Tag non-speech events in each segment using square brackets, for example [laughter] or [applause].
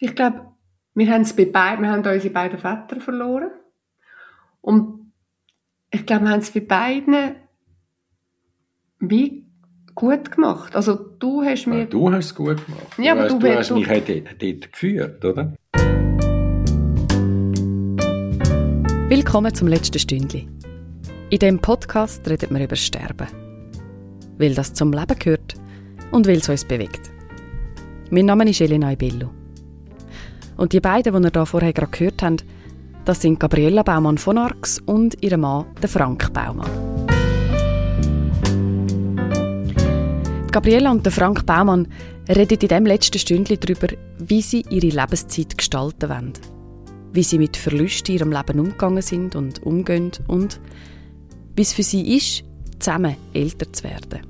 Ich glaube, wir haben es bei beiden, wir haben unsere beiden Väter verloren. Und ich glaube, wir haben es bei beiden wie gut gemacht. Also du hast mir... Ja, du hast es gut gemacht. Ja, aber du, du, hast du... mich dort, dort geführt, oder? Willkommen zum letzten Stündli. In diesem Podcast redet wir über Sterben. Weil das zum Leben gehört und weil es uns bewegt. Mein Name ist Elena Ibello. Und die beiden, die ihr hier vorher gerade gehört habt, das sind Gabriella Baumann von Arx und ihr Mann, der Frank Baumann. Gabriella und der Frank Baumann reden in diesem letzten Stündchen darüber, wie sie ihre Lebenszeit gestalten wollen. Wie sie mit Verlusten in ihrem Leben umgegangen sind und umgehen und wie es für sie ist, zusammen älter zu werden.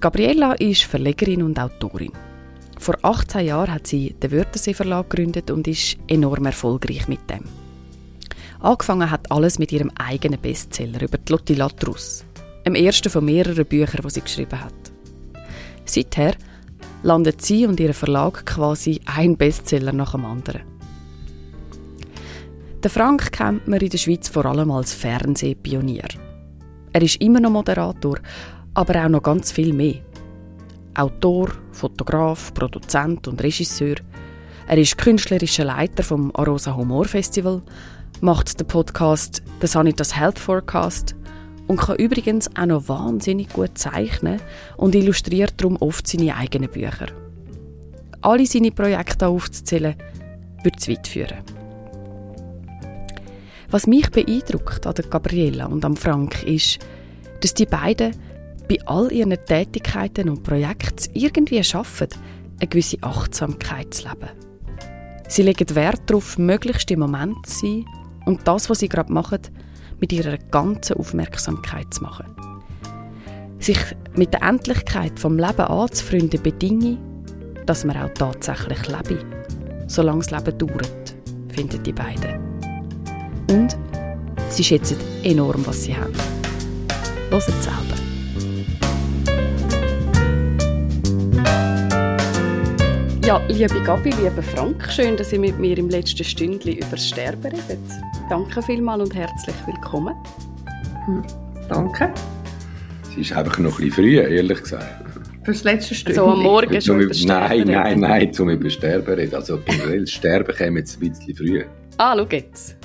Gabriella ist Verlegerin und Autorin. Vor 18 Jahren hat sie den Wörthersee Verlag gegründet und ist enorm erfolgreich mit dem. Angefangen hat alles mit ihrem eigenen Bestseller über die Lotti Latrus, dem ersten von mehreren Büchern, die sie geschrieben hat. Seither landet sie und ihr Verlag quasi ein Bestseller nach dem anderen. Der Frank kennt man in der Schweiz vor allem als Fernsehpionier. Er ist immer noch Moderator, aber auch noch ganz viel mehr. Autor, Fotograf, Produzent und Regisseur. Er ist künstlerischer Leiter vom Arosa Humor Festival, macht den Podcast The Sanitas Health Forecast und kann übrigens auch noch wahnsinnig gut zeichnen und illustriert darum oft seine eigenen Bücher. Alle seine Projekte aufzuzählen, würde zu weit führen. Was mich beeindruckt an der Gabriella und am Frank ist, dass die beiden bei all ihren Tätigkeiten und Projekten irgendwie schaffen, eine gewisse Achtsamkeit zu leben. Sie legen Wert darauf, möglichst im Moment zu sein und das, was sie gerade machen, mit ihrer ganzen Aufmerksamkeit zu machen. Sich mit der Endlichkeit vom Leben anzufreunden bedinge, dass man auch tatsächlich lebe, solange das Leben dauert, finden die beiden. Und sie schätzen enorm, was sie haben. Hört selber. Ja, liebe Gabi, lieber Frank, schön, dass ihr mit mir im letzten Stündchen über das Sterben redet. Danke vielmals und herzlich willkommen. Hm, danke. Es ist einfach noch ein bisschen früh, ehrlich gesagt. Für das letzte Stündchen? So am Morgen schon über Nein, nein, nein, zum über Sterben reden. Also generell, das Sterben käme jetzt ein bisschen früh. Ah, schau jetzt.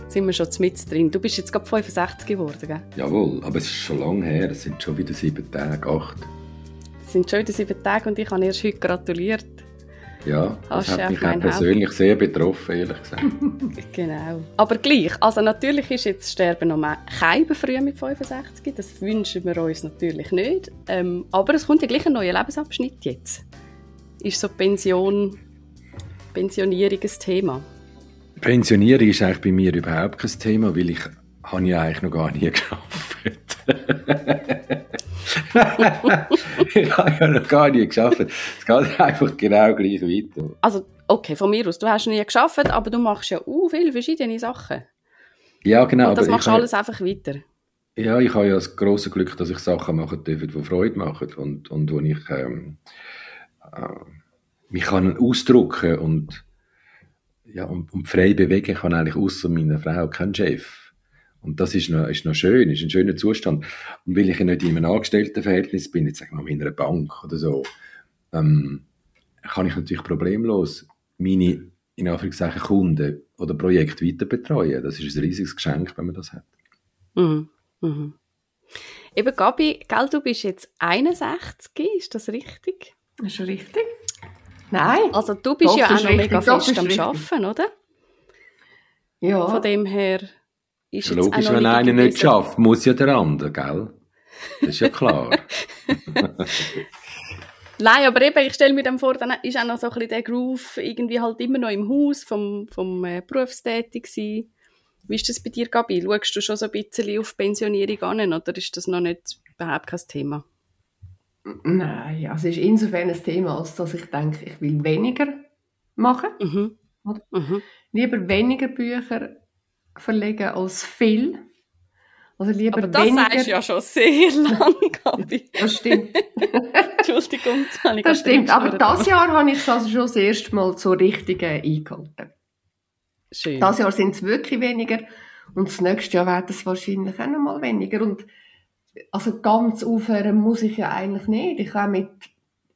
Jetzt sind wir schon mit drin. Du bist jetzt gerade 65 geworden, gell? Jawohl, aber es ist schon lange her. Es sind schon wieder sieben Tage, acht. Es sind schon wieder sieben Tage und ich habe erst heute gratuliert. Ja, das hat mich auch persönlich Haupt. sehr betroffen, ehrlich gesagt. [laughs] genau. Aber gleich, also natürlich ist jetzt Sterben noch kein früh mit 65, das wünschen wir uns natürlich nicht. Ähm, aber es kommt ja gleich ein neuer Lebensabschnitt jetzt. Ist so Pension, Pensionierung ein Thema? Pensionierung ist eigentlich bei mir überhaupt kein Thema, weil ich habe ja eigentlich noch gar nie [laughs] geschafft. [laughs] ich habe ja noch gar nie geschafft. Es geht einfach genau gleich weiter. Also, okay, von mir aus. Du hast nie geschafft, aber du machst ja uh, viele verschiedene Sachen. Ja, genau. Und das machst du alles einfach weiter. Ja, ich habe ja das große Glück, dass ich Sachen machen darf, die Freude machen und, und wo ich ähm, äh, mich kann ausdrücken und ja, und, und frei bewegen kann eigentlich außer meiner Frau kein Chef. Und das ist noch, ist noch schön, ist ein schöner Zustand. Und weil ich ja nicht in einem Angestelltenverhältnis bin, jetzt sagen wir mal in einer Bank oder so, ähm, kann ich natürlich problemlos meine, in Anführungszeichen, Kunden oder Projekte weiter betreuen. Das ist ein riesiges Geschenk, wenn man das hat. Mhm. Mhm. Eben, Gabi, gell, du bist jetzt 61, ist das richtig? Ist schon richtig? Nein. Also du bist Doch, ja auch noch mega fest am Arbeiten, oder? Ja. Von dem her ist ja, Logisch, wenn einer nicht schafft, muss ja der andere, gell? Das ist ja klar. [laughs] Nein, aber eben, ich stelle mir dann vor, dann ist auch noch so ein bisschen der Groove irgendwie halt immer noch im Haus vom, vom äh, Berufstätig sein. Wie ist das bei dir, Gabi? Schaust du schon so ein bisschen auf Pensionierung an oder ist das noch nicht überhaupt kein Thema? Nein, also es ist insofern ein Thema, als dass ich denke, ich will weniger machen. Mhm. Mhm. Lieber weniger Bücher verlegen als viel. Also lieber Aber das weniger. sagst du ja schon sehr lang, Gabi. Das stimmt. [laughs] Entschuldigung, das Das stimmt. Aber das Jahr habe ich es also schon das erste Mal zur richtigen eingehalten. Schön. Das Jahr sind es wirklich weniger und das nächste Jahr wird es wahrscheinlich auch noch mal weniger. Und also ganz aufhören muss ich ja eigentlich nicht. Ich kann mit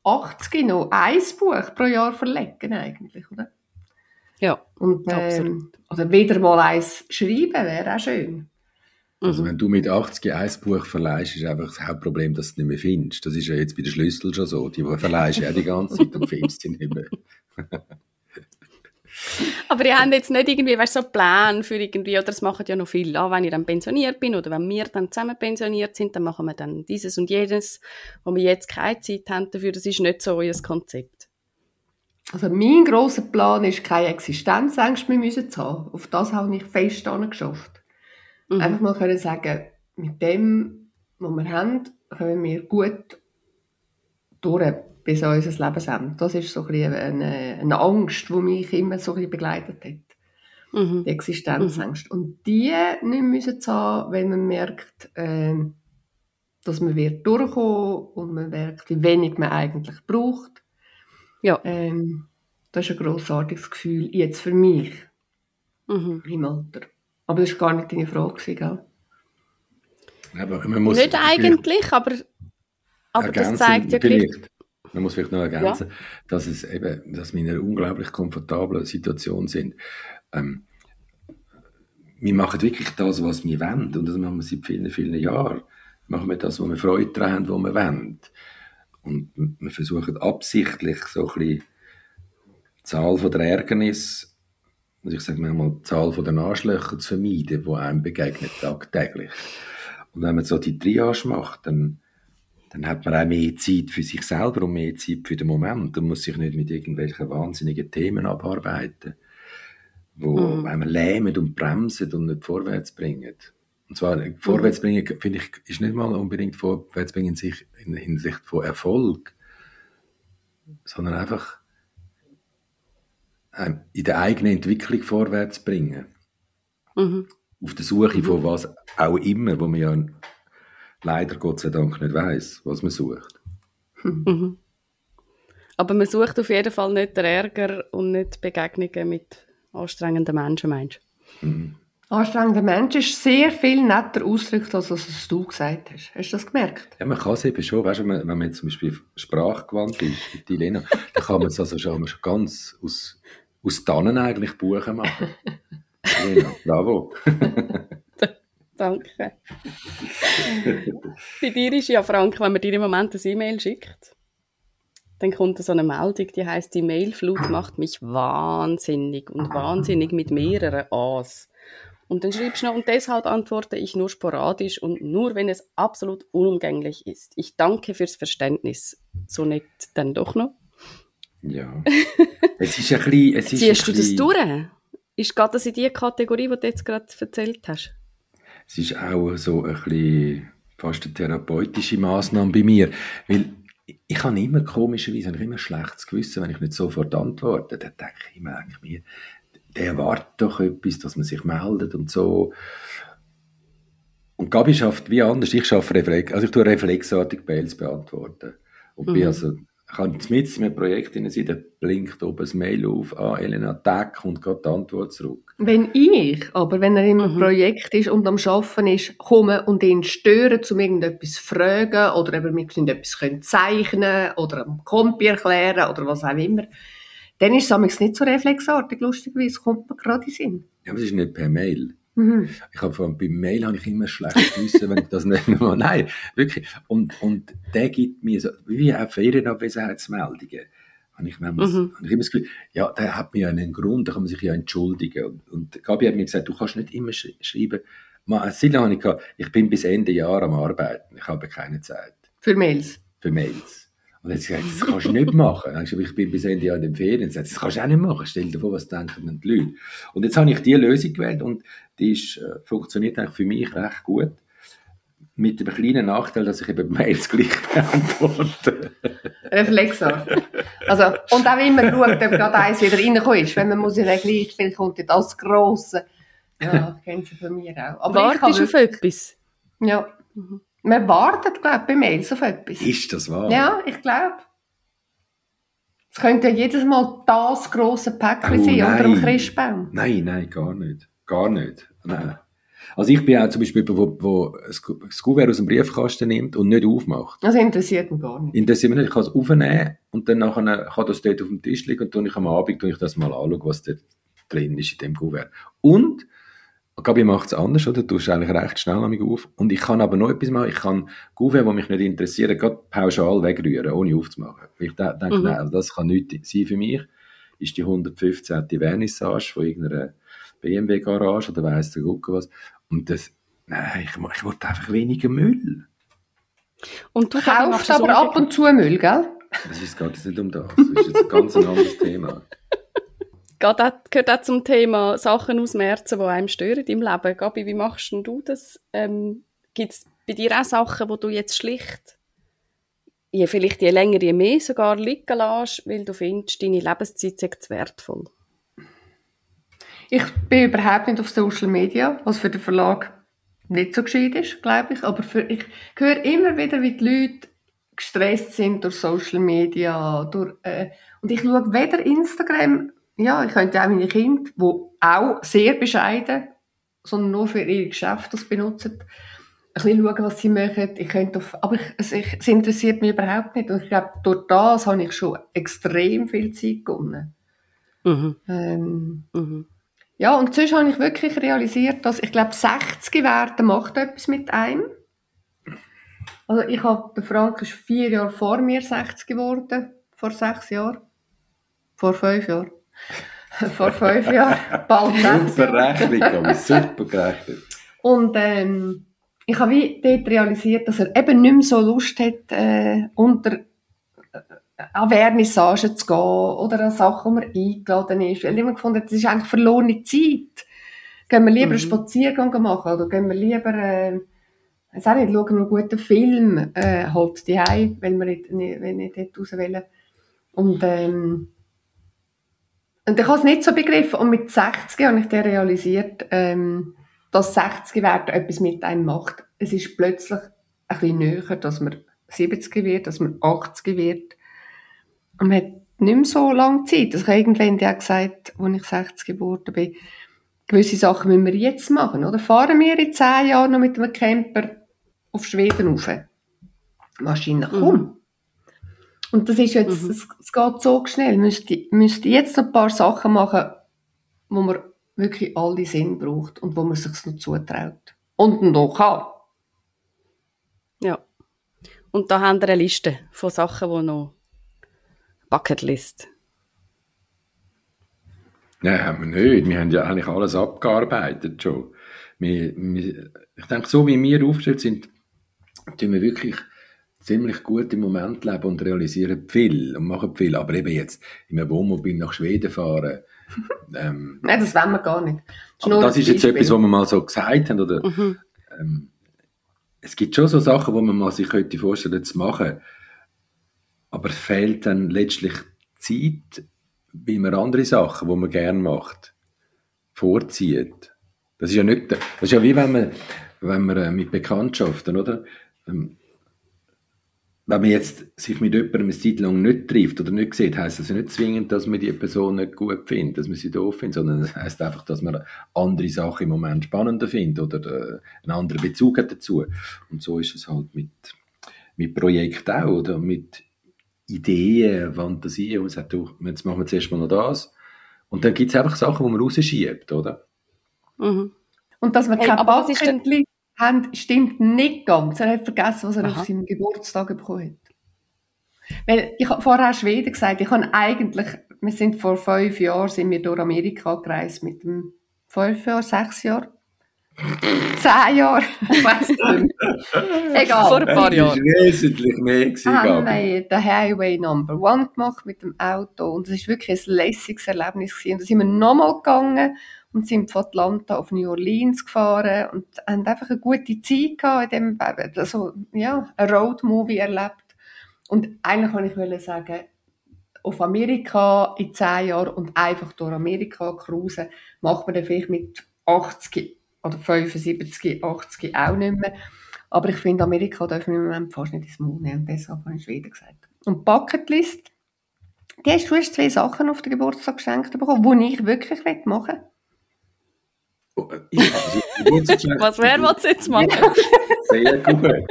80 noch ein Buch pro Jahr verlegen eigentlich, oder? Ja. Und, Absolut. ähm, oder wieder mal eins schreiben wäre auch schön. Also Mhm. wenn du mit 80 ein Buch verleihst, ist einfach das Hauptproblem, dass du es nicht mehr findest. Das ist ja jetzt bei den Schlüssel schon so. Die verleihst ja die ganze Zeit und findest sie nicht mehr. [laughs] Aber ihr habt jetzt nicht irgendwie, weißt, so Pläne für irgendwie, oder das machen ja noch viele, ah, wenn ich dann pensioniert bin oder wenn wir dann zusammen pensioniert sind, dann machen wir dann dieses und jenes, wo wir jetzt keine Zeit haben dafür, das ist nicht so euer Konzept. Also mein grosser Plan ist, keine Existenzängste mehr müssen zu haben. Auf das habe ich fest geschafft. Mhm. Einfach mal können sagen, mit dem, was wir haben, können wir gut durch bis an unser Lebensende. Das ist so ein eine, eine Angst, die mich immer so ein begleitet hat. Mhm. Die Existenzängste. Und die nicht müssen zu haben, wenn man merkt, äh, dass man wird durchkommen und man merkt, wie wenig man eigentlich braucht. Ja. Ähm, das ist ein grossartiges Gefühl, jetzt für mich Mhm. im Alter. Aber das war gar nicht deine Frage, gell? Aber man muss Nicht eigentlich, aber, aber das zeigt ja gleich, vielleicht, man muss vielleicht noch ergänzen, dass es eben, dass wir in einer unglaublich komfortablen Situation sind. Ähm, wir machen wirklich das, was wir wollen. Und das machen wir seit vielen, vielen Jahren. Machen wir das, wo wir Freude daran haben, wo wir wollen. Und wir versuchen absichtlich so ein bisschen die Zahl von der Ärgernis, muss ich sagen, manchmal die Zahl von den Arschlöchern zu vermeiden, die einem begegnet tagtäglich. Und wenn man so die Triage macht, dann, dann hat man auch mehr Zeit für sich selber und mehr Zeit für den Moment und muss sich nicht mit irgendwelchen wahnsinnigen Themen abarbeiten, wo Mhm. einem lähmen und bremsen und nicht vorwärts bringen. Und zwar, vorwärts bringen, finde ich, ist nicht mal unbedingt vorwärts bringen in, sich, in Hinsicht von Erfolg, sondern einfach ähm, in der eigenen Entwicklung vorwärts bringen mhm. auf der Suche von was auch immer, wo man ja leider Gott sei Dank nicht weiß, was man sucht. Mhm. Aber man sucht auf jeden Fall nicht den Ärger und nicht Begegnungen mit anstrengenden Menschen, meinst du? Anstrengender Mensch ist sehr viel netter ausgedrückt, als was du gesagt hast. Hast du das gemerkt? Ja, man kann es eben schon, weißt du, wenn man, wenn man jetzt zum Beispiel sprachgewandt ist, wie die Lena, dann kann man es also schon, schon ganz aus, aus Tannen eigentlich Buchen machen. [laughs] Lena, bravo. [laughs] Danke. Bei dir ist ja, Frank, wenn man dir im Moment ein E-Mail schickt, dann kommt so eine Meldung, die heißt die Mailflut [clears throat] macht mich wahnsinnig und wahnsinnig mit mehreren A's. Und dann schreibst du noch, und deshalb antworte ich nur sporadisch und nur, wenn es absolut unumgänglich ist. Ich danke fürs Verständnis. So nett dann doch noch. Ja. [laughs] Es ist ein bisschen, es ist Ziehst du das bisschen- durch? Ist geht das in die Kategorie, die du jetzt gerade erzählt hast? Es ist auch so ein bisschen fast eine therapeutische Maßnahme bei mir, weil ich habe immer komischerweise habe ich immer schlechtes Gewissen, wenn ich nicht sofort antworte. Dann denke ich eigentlich mir, der erwartet doch etwas, dass man sich meldet und so. Und Gabi schafft wie anders. Ich schaffe Reflex, also ich tue reflexartig Mails beantworten. Und bin Mhm. also, ich kann mit in einem Projekt hinein sein, da blinkt oben das Mail auf, ah, Elena, Tag, kommt gerade die Antwort zurück. Wenn ich, aber wenn er im Mhm. Projekt ist und am Arbeiten ist, komme und ihn stören, um irgendetwas zu fragen oder eben wir können etwas können zeichnen oder am Kompi erklären oder was auch immer, dann ist es nicht so reflexartig, lustigerweise, kommt mir gerade in Sinn. Ja, aber es ist nicht per Mail. Mhm. Ich habe vor allem beim Mail habe ich immer schlecht gewissen, wenn ich das nicht [laughs] mehr. Nein, wirklich. Und, und der gibt mir so, wie auch Ferienabwesenheitsmeldungen. Habe ich, manchmal, Mhm. habe ich immer das Gefühl, ja, der hat mir einen Grund, da kann man sich ja entschuldigen. Und, und Gabi hat mir gesagt, du kannst nicht immer sch schreiben. Mal, ich ich bin bis Ende Jahr am Arbeiten. Ich habe keine Zeit Für Mails. für Mails. Und dann hat sie gesagt, das kannst du nicht machen. Dann ich gesagt, ich bin bis Ende Jahr in den Ferien. Gesagt, das kannst du auch nicht machen. Stell dir vor, was denken denn die Leute. Und jetzt habe ich diese Lösung gewählt und die ist, äh, funktioniert eigentlich für mich recht gut. Mit dem kleinen Nachteil, dass ich eben Mails gleich [laughs] beantworte. Reflexartig. Also, und auch immer schaut, ob gerade eins wieder reingekommen ist. Wenn man muss ja dann gleich, vielleicht kommt ja das Grosse. Ja, kennen Sie von mir auch. Aber ich Wartest habe du auf etwas? Ja. Mhm. Man wartet, glaube ich, bei Mails auf etwas. Ist das wahr? Ja, ich glaube. Es könnte ja jedes Mal das grosse Päckchen Oh, sein unter dem nein. Christbaum. Nein, nein, gar nicht. Gar nicht. Nein. Also ich bin auch zum Beispiel jemand, wo das Kuvert aus dem Briefkasten nimmt und nicht aufmacht. Das interessiert mich gar nicht. Interessiert mich nicht. Ich kann es aufnehmen und dann nachher kann das dort auf dem Tisch liegen und tue ich am Abend ich das mal anschauen, was dort drin ist in dem Kuvert. Und Gabi macht es anders, oder? Du tust eigentlich recht schnell an mich auf. Und ich kann aber noch etwas machen. Ich kann Kuvert, die mich nicht interessieren, gerade pauschal wegrühren, ohne aufzumachen. Weil Ich de- denke, Mhm. nein, das kann nichts sein für mich. Ist die 115. Vernissage von irgendeiner BMW-Garage oder weiss der Gucke was. Und das, nein, ich, ich wollte einfach weniger Müll. Und du das aber ab und zu Müll, gell? Das ist geht jetzt nicht um das. Das ist jetzt ein ganz anderes [laughs] Thema. Geht auch, gehört auch zum Thema Sachen ausmerzen, die einem stören im Leben. Gabi, wie machst du das? Ähm, Gibt es bei dir auch Sachen, wo du jetzt schlicht, je, vielleicht je länger, je mehr sogar liegen lässt, weil du findest, deine Lebenszeit zu wertvoll? Ich bin überhaupt nicht auf Social Media, was für den Verlag nicht so gescheit ist, glaube ich. Aber für, ich höre immer wieder, wie die Leute gestresst sind durch Social Media. Durch, äh, und ich schaue weder Instagram, ja, ich könnte auch meine Kinder, die auch sehr bescheiden, sondern nur für ihre Geschäfte das benutzen, ein bisschen schauen, was sie machen. Ich könnte auf, aber ich, es, ich, es interessiert mich überhaupt nicht. Und ich glaube, durch das habe ich schon extrem viel Zeit gewonnen. Mhm. Ähm, Mhm. ja, und sonst habe ich wirklich realisiert, dass ich glaube, 60 werden macht etwas mit einem. Also ich habe, der Frank ist vier Jahre vor mir 60 geworden, vor sechs Jahren. Vor fünf Jahren. [laughs] vor fünf Jahren, bald [laughs] sechs Super. Rechnung, Gabi, super gerechnet. Und ähm, ich habe wie dort realisiert, dass er eben nicht mehr so Lust hat, äh, unter äh, an Vernissagen zu gehen oder an Sachen, wo man eingeladen ist. Weil ich immer gefunden das ist eigentlich verlorene Zeit. Gehen wir lieber Mhm. einen Spaziergang machen oder gehen wir lieber, äh, auch nicht, schauen wir einen guten Film, äh, halt die wenn wir nicht, nicht, wenn nicht dort raus wollen. Und, ähm, und ich habe es nicht so begriffen. Und mit 60 habe ich dann realisiert, ähm, dass 60 werden etwas mit einem macht. Es ist plötzlich ein bisschen näher, dass man 70 wird, dass man 80 wird. Und man hat nicht mehr so lange Zeit. Also ich habe irgendwann ja gesagt, als ich 60 geworden bin, gewisse Sachen müssen wir jetzt machen, oder? Fahren wir in 10 Jahren noch mit einem Camper auf Schweden rauf? Wahrscheinlich Mhm. kaum. Und das ist jetzt, Mhm. es, es geht so schnell. Müsste, müsste jetzt noch ein paar Sachen machen, wo man wirklich all die Sinn braucht und wo man sich noch zutraut. Und noch kann. Ja. Und da haben wir eine Liste von Sachen, die noch Bucketlist. Nein, haben wir nicht. Wir haben ja eigentlich alles abgearbeitet schon. Wir, wir, ich denke, so wie wir aufgestellt sind, tun wir wirklich ziemlich gut im Moment leben und realisieren viel und machen viel. Aber eben jetzt in einem Wohnmobil nach Schweden fahren, [laughs] ähm, Nein, das wollen wir gar nicht. aber nur das ist jetzt etwas, was wir mal so gesagt haben. Oder, Mhm. ähm, es gibt schon so Sachen, wo man mal sich könnte vorstellen zu machen. Aber es fehlt dann letztlich Zeit, weil man andere Sachen, die man gerne macht, vorzieht. Das ist ja nicht, das ist ja wie wenn man, wenn man äh, mit Bekanntschaften, oder? Ähm, wenn man jetzt sich mit jemandem eine Zeit lang nicht trifft oder nicht sieht, heisst das ja nicht zwingend, dass man die Person nicht gut findet, dass man sie doof findet, sondern das heisst einfach, dass man andere Sachen im Moment spannender findet oder äh, einen anderen Bezug hat dazu. Und so ist es halt mit, mit Projekten auch, oder? Mit Ideen, Fantasien, und man sagt, du, jetzt machen wir zuerst mal noch das. Und dann gibt es einfach Sachen, die man rausschiebt, oder? Mhm. Und dass wir Hey, kein aber haben, stimmt nicht ganz. Er hat vergessen, was er Aha. auf seinem Geburtstag bekommen hat. Weil, ich habe vorher Schweden gesagt, ich habe eigentlich, wir sind vor fünf Jahren, sind wir durch Amerika gereist mit dem, fünf Jahre, sechs Jahre? [laughs] Zehn Jahre? Ich weiss nicht mehr. [laughs] Egal. Vor ein paar Das Jahren. war wesentlich mehr, gewesen, haben Gabi. wir den Highway Number One gemacht mit dem Auto und es war wirklich ein lässiges Erlebnis. Gewesen. Und dann sind wir nochmal gegangen und sind von Atlanta auf New Orleans gefahren und haben einfach eine gute Zeit gehabt in dem, also, ja, ein Roadmovie erlebt. Und eigentlich wollte ich wollte sagen, auf Amerika in zehn Jahren und einfach durch Amerika cruisen, macht man dann vielleicht mit 80 oder 75, 80 auch nicht mehr. Aber ich finde, Amerika dürfen wir im Moment fast nicht ins Mund nehmen. Und deshalb habe ich Schweden gesagt. Und Bucketlist, die hast du hast zwei Sachen auf den Geburtstag geschenkt bekommen, die ich wirklich machen will. Oh, ich, also, Was wer will jetzt machen? Sehr gut.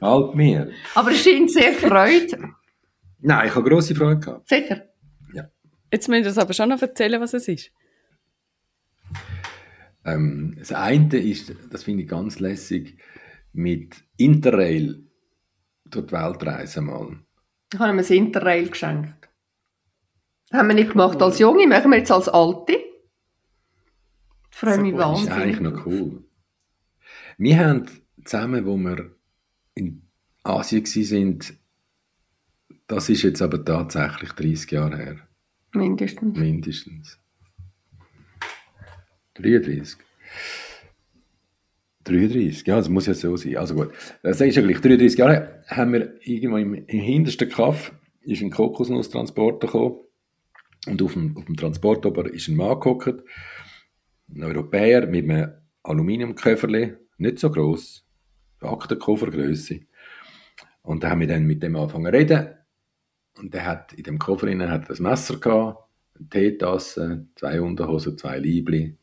Halt mir. Aber es scheint sehr Freude. Nein, ich habe grosse Freude gehabt. Sicher. Jetzt müsst ihr uns aber schon noch erzählen, was es ist. Ähm, das eine ist, das finde ich ganz lässig, mit Interrail durch die Welt reisen mal. Ich habe ihm ein Interrail geschenkt. Das haben wir nicht gemacht als Junge, machen wir jetzt als Alte. Ich freue mich Das ist eigentlich wahnsinnig. noch cool. Wir haben zusammen, wo wir in Asien waren, das ist jetzt aber tatsächlich 30 Jahre her. Mindestens. Mindestens. 33. 33, ja, das muss ja so sein. Also gut, das ist ja gleich. 33 Jahre haben wir irgendwo im, im hintersten Kaff ist ein Kokosnusstransporter gekommen und auf dem, auf dem Transport ist ein Mann gehockt, ein Europäer mit einem Aluminiumköfferli, nicht so gross, Aktenkoffergröße. Und da haben wir dann mit dem angefangen zu reden und der hat in dem Koffer innen hat er ein Messer gehabt, eine Teetasse, zwei Unterhosen, zwei Liebli.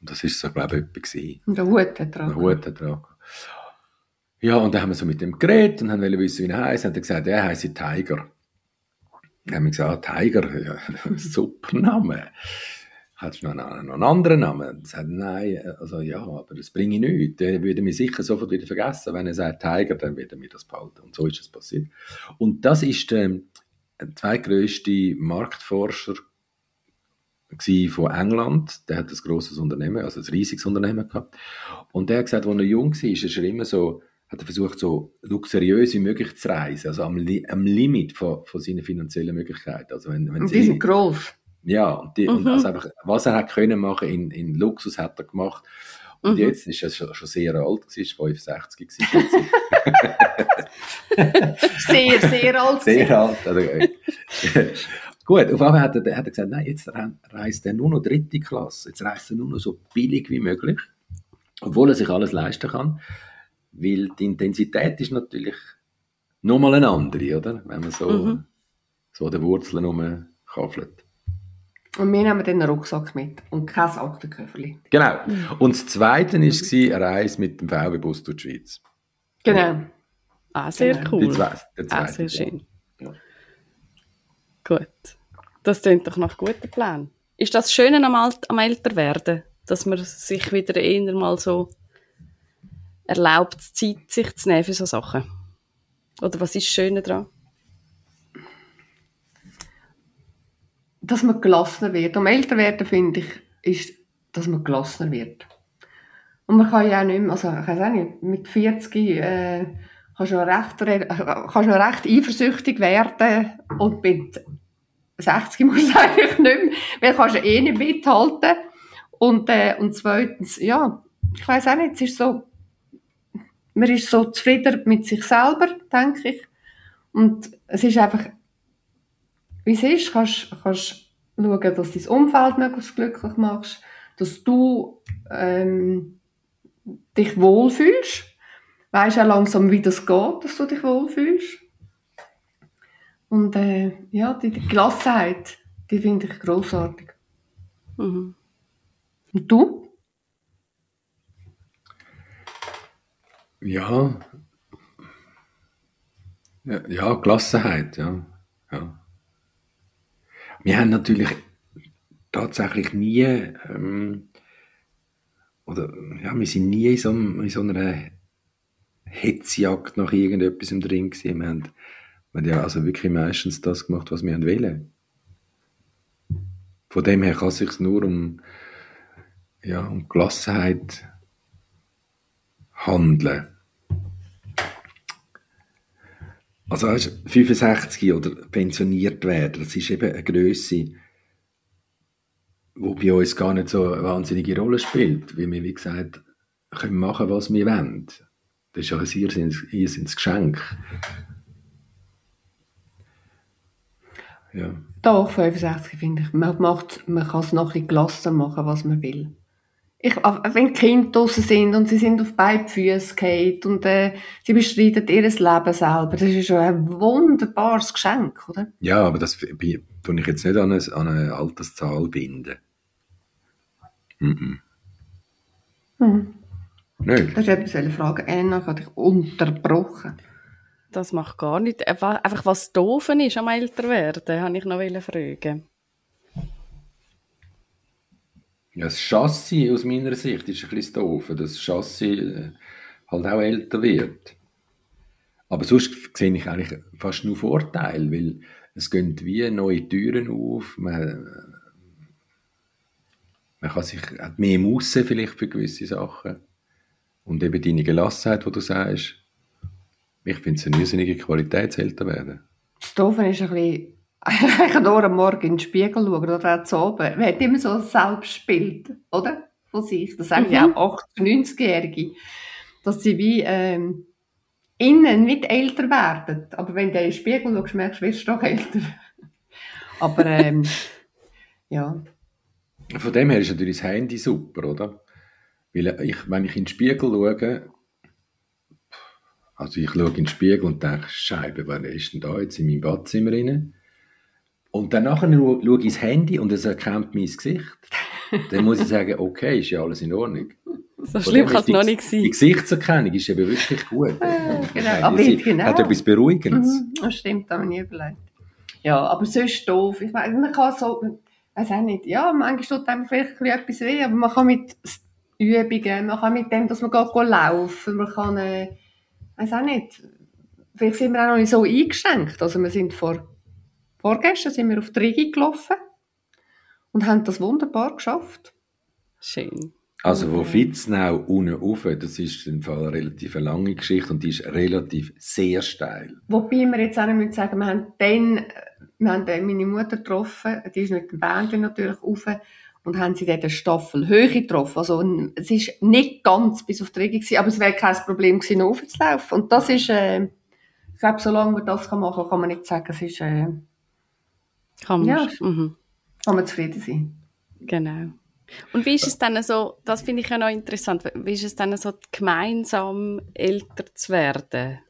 Und das ist so, glaube ich, etwa gewesen. Und der Hut hat er Einen. Hut hat er. Ja, und dann haben wir so mit dem geredet und haben wissen, wie er heisst. Und er gesagt, er heisst Tiger. Dann haben wir gesagt, ah, Tiger, [laughs] ja, super Name. Hat noch einen, noch einen anderen Namen? Er sagt, nein, also ja, aber das bringe ich nichts. Der würde mich sicher sofort wieder vergessen. Wenn er sagt Tiger, dann wird er mir das behalten. Und so ist es passiert. Und das ist ähm, der zweitgrößte Marktforscher von England. Der hat ein grosses Unternehmen, also ein riesiges Unternehmen gehabt. Und der hat gesagt, als er jung war, ist er schon immer so, hat er versucht, so luxuriös wie möglich zu reisen, also am, am Limit von, von seinen finanziellen Möglichkeiten. Also wenn, wenn Und sie- die sind gross. Ja, und, die, und Mhm. also einfach, was er hat können machen in, in Luxus hat er gemacht. Und Mhm. jetzt ist er schon, schon sehr alt, gewesen, ist 65 gewesen. [laughs] Sehr, sehr alt. Sehr alt. Also, äh, [laughs] gut, auf einmal hat er, hat er gesagt, nein, jetzt re- reist er nur noch dritte Klasse. Jetzt reist er nur noch so billig wie möglich. Obwohl er sich alles leisten kann. Weil die Intensität ist natürlich nochmal eine andere, oder? Wenn man so, Mhm. so an den Wurzeln rumkaffelt. Und wir nehmen dann einen Rucksack mit und kein Aktenköfferli. Genau. Und das Zweite war eine Reise mit dem VW-Bus durch die Schweiz. Genau. Ah, sehr Genau. cool. Die Zwe der Ah, sehr schön. Ja. Gut. Das klingt doch nach guten Plan. Ist das Schöne am, Alt am Älterwerden, dass man sich wieder eher mal so erlaubt, Zeit sich zu nehmen für so Sachen? Oder was ist das Schöne daran? Dass man gelassener wird. Am Älterwerden finde ich, ist, dass man gelassener wird. Und man kann ja auch nicht mehr, also ich weiß auch nicht, mit 40 äh, kannst du noch recht, noch recht eifersüchtig werden und mit 60 [laughs] muss du eigentlich nicht mehr, weil kannst du eh nicht mithalten. Und, äh, und zweitens, ja, ich weiß auch nicht, es ist so, man ist so zufrieden mit sich selber, denke ich. Und es ist einfach, wie es ist, kannst kannst schauen, dass du dein Umfeld möglichst glücklich machst, dass du ähm, dich wohlfühlst. Weißt auch langsam, wie das geht, dass du dich wohlfühlst. Und äh, ja, die, die Gelassenheit, die finde ich großartig. Mhm. Und du? Ja. Ja, ja Gelassenheit, ja. ja. Wir haben natürlich tatsächlich nie, ähm, oder ja, wir sind nie in so, in so einer Hetzjagd nach irgendetwas drin gewesen. Wir haben, wir haben ja also wirklich meistens das gemacht, was wir wollen. Von dem her kann es sich nur um, ja, um Gelassenheit handeln. Also weißt, du, 65 oder pensioniert werden, das ist eben eine Größe, wo bei uns gar nicht so eine wahnsinnige Rolle spielt, weil wir, wie gesagt, können machen, was wir wollen. Das ist ja ein Irrsinns, Irrsinns Geschenk. Ja. Doch, 65 finde ich. Man, macht, man kann es noch ein bisschen gelassener machen, was man will. Ich, wenn die Kinder draussen sind und sie sind auf beide Füße gefallen und äh, sie bestreiten ihr Leben selber, das ist schon ein wunderbares Geschenk, oder? Ja, aber das tue ich jetzt nicht an eine, an eine Alterszahl binden. Mm -mm. Hm. Nicht. Das ist etwas, eine Frage. Anna, ich habe dich unterbrochen. Das macht gar nichts. Einfach was doof ist am Älterwerden, habe ich noch fragen. Ja, das Chassis aus meiner Sicht ist ein bisschen doof, dass das Chassis äh, halt auch älter wird. Aber sonst sehe ich eigentlich fast nur Vorteile, weil es gehen wie neue Türen auf, man, man kann sich hat mehr Musse vielleicht für gewisse Sachen. Und eben deine Gelassenheit, die du sagst, ich finde es eine irrsinnige Qualität, älter werden. Das Doofe ist ein bisschen, ich kann nur am Morgen in den Spiegel schauen oder auch zu oben. Man hat immer so ein Selbstbild, oder? Von sich. Das sagen mhm. ja auch 80-, 90-Jährige. Dass sie wie, ähm, innen nicht älter werden. Aber wenn du in den Spiegel schaust, merkst du, wirst du doch älter. [laughs] Aber, ähm, ja. Von dem her ist natürlich das Handy super, oder? Weil ich, wenn ich in den Spiegel schaue, also ich schaue in den Spiegel und denke, Scheibe, wer ist denn da jetzt in meinem Badzimmer rein? Und dann nachher schaue ich ins Handy und es erkennt mein Gesicht. [laughs] Dann muss ich sagen, okay, ist ja alles in Ordnung. So schlimm kann es noch nicht sein. Die Gesichtserkennung ist eben wirklich gut. genau, aber genau. Hat etwas Beruhigendes. Mhm, das stimmt, da habe ich nie überlegt. Ja, aber sonst doof. Ich meine, man kann so, weiß auch nicht, ja, manchmal tut einem vielleicht etwas weh, aber man kann mit Übungen, man kann mit dem, dass man geht laufen, man kann, äh, weiß auch nicht, vielleicht sind wir auch noch nicht so eingeschränkt. Also wir sind vor, vorgestern sind wir auf die Rigi gelaufen und haben das wunderbar geschafft. Schön. Also von Fitznau unten rauf, das ist im Fall eine relativ lange Geschichte und die ist relativ sehr steil. Wobei wir jetzt auch nicht sagen, wir haben dann, wir haben dann meine Mutter getroffen, die ist mit dem Band natürlich rauf und haben sie dort eine Staffelhöhe getroffen. Also es ist nicht ganz bis auf die Regel aber es wäre kein Problem gewesen, raufzulaufen. Und das ist, äh, ich glaube, solange man das machen kann, kann man nicht sagen, es ist, äh, kann man, ja, mhm. kann man zufrieden sein. Genau. Und wie ist es dann so, das finde ich ja noch interessant, wie ist es dann so, gemeinsam älter zu werden?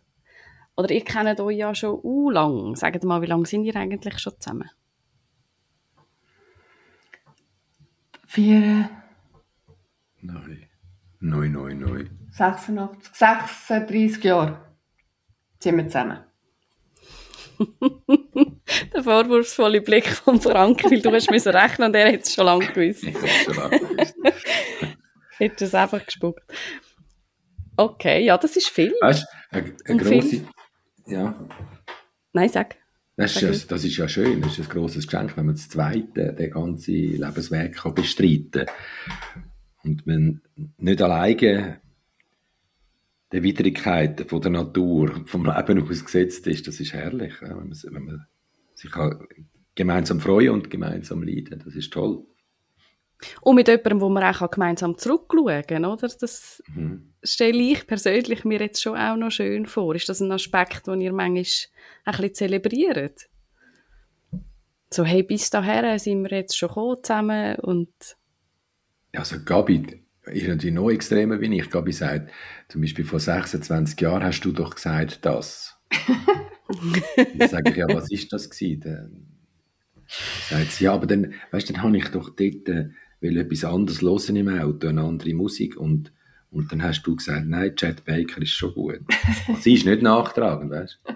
Oder ihr kennt euch ja schon u lang. Sagt mal, wie lange sind ihr eigentlich schon zusammen? Vier. Nein. Neun, neun, neun. 86, 36 Jahre sind wir zusammen. [laughs] [laughs] der vorwurfsvolle Blick von Frank, weil du hast müssen rechnen und er hat es schon lange gewusst. Ich habe es schon lange gewusst. [laughs] Hättest es einfach gespuckt. Okay, ja, das ist viel. Weißt du, eine, eine grosse... Ja. Nein, sag. Das ist, ja, das ist ja schön, das ist ein grosses Geschenk, wenn man das Zweite, den ganzen Lebensweg kann bestreiten kann. Und man nicht alleine der Widrigkeiten von der Natur, vom Leben ausgesetzt ist, das ist herrlich, wenn man, wenn man sich gemeinsam freuen und gemeinsam leiden. Das ist toll. Und mit jemandem, wo man auch gemeinsam zurückschauen kann, oder? Das mhm. stelle ich persönlich mir jetzt schon auch noch schön vor. Ist das ein Aspekt, den ihr manchmal ein bisschen zelebriert? So, hey, bis dahin sind wir jetzt schon gekommen zusammen und... Also Gabi, ist natürlich noch extremer wie ich. Gabi sagt, zum Beispiel vor 26 Jahren hast du doch gesagt, das. [laughs] dann sage ich, ja, was ist das gewesen? Dann sagt sie, ja, aber dann, weißt, dann habe ich doch dort äh, will etwas anderes hören im Auto, eine andere Musik und und dann hast du gesagt, nein, Chad Baker ist schon gut. sie ist nicht nachtragend, weißt du?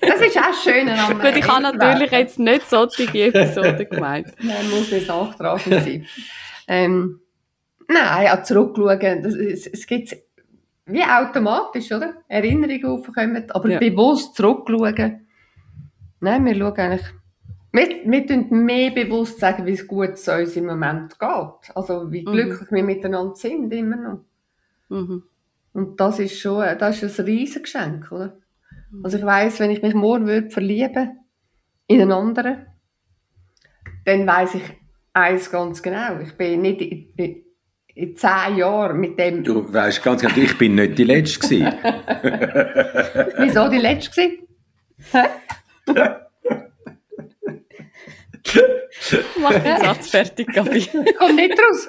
das ist auch schön. Gut, ich habe natürlich jetzt nicht solche Episoden gemeint. Nein, muss nicht nachtragend sein. Ähm, Nein, auch zurückschauen, das, es, es gibt wie automatisch, oder? Erinnerungen aufkommen, aber ja. bewusst zurückschauen. Nein, wir schauen eigentlich, wir, wir tun mehr bewusst sagen, wie es gut uns im Moment geht. Also, wie mhm. glücklich mhm. wir miteinander sind, immer noch. Mhm. Und das ist schon, das ist ein Riesengeschenk, oder? Mhm. Also, ich weiss, wenn ich mich morgen würde verlieben in einen anderen, dann weiss ich eins ganz genau. Ich bin nicht, in zehn Jahren mit dem. Du weißt ganz genau, ich bin nicht die Letzte gewesen. [laughs] Wieso die Letzte gewesen? [laughs] Mach den Satz fertig, Gabi. [laughs] Kommt nicht raus.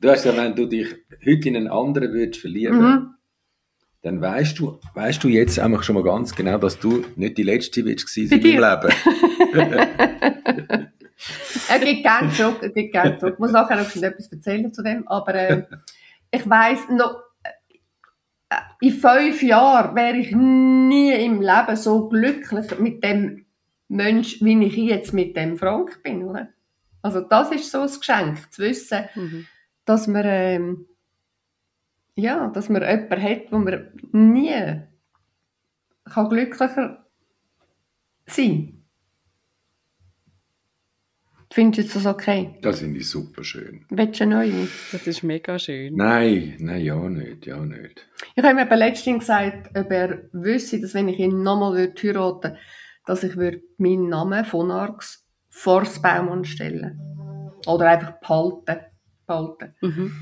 Du hast ja, wenn du dich heute in einen anderen würdest verlieben, Mhm. dann weißt du, weißt du jetzt einfach schon mal ganz genau, dass du nicht die Letzte willst gewesen in deinem Leben. [laughs] Er geht gerne zurück, er geht gerne zurück. Ich muss nachher noch etwas erzählen zu dem, aber äh, ich weiss noch, äh, in fünf Jahren wäre ich nie im Leben so glücklich mit dem Mensch, wie ich jetzt mit dem Frank bin, oder? Also das ist so ein Geschenk, zu wissen, Mhm. dass man, ähm, ja, dass man jemanden hat, wo man nie kann glücklicher sein Findest du das okay? Das finde ich super schön. Willst du eine neue? Das ist mega schön. Nein, nein, ja nicht, ja nicht. Ich habe ihm eben letztens gesagt, ob er wüsste, dass wenn ich ihn nochmal würde heiraten dass ich würde meinen Namen von Arx vor das Baumann stellen Oder einfach behalten. behalten. Mhm.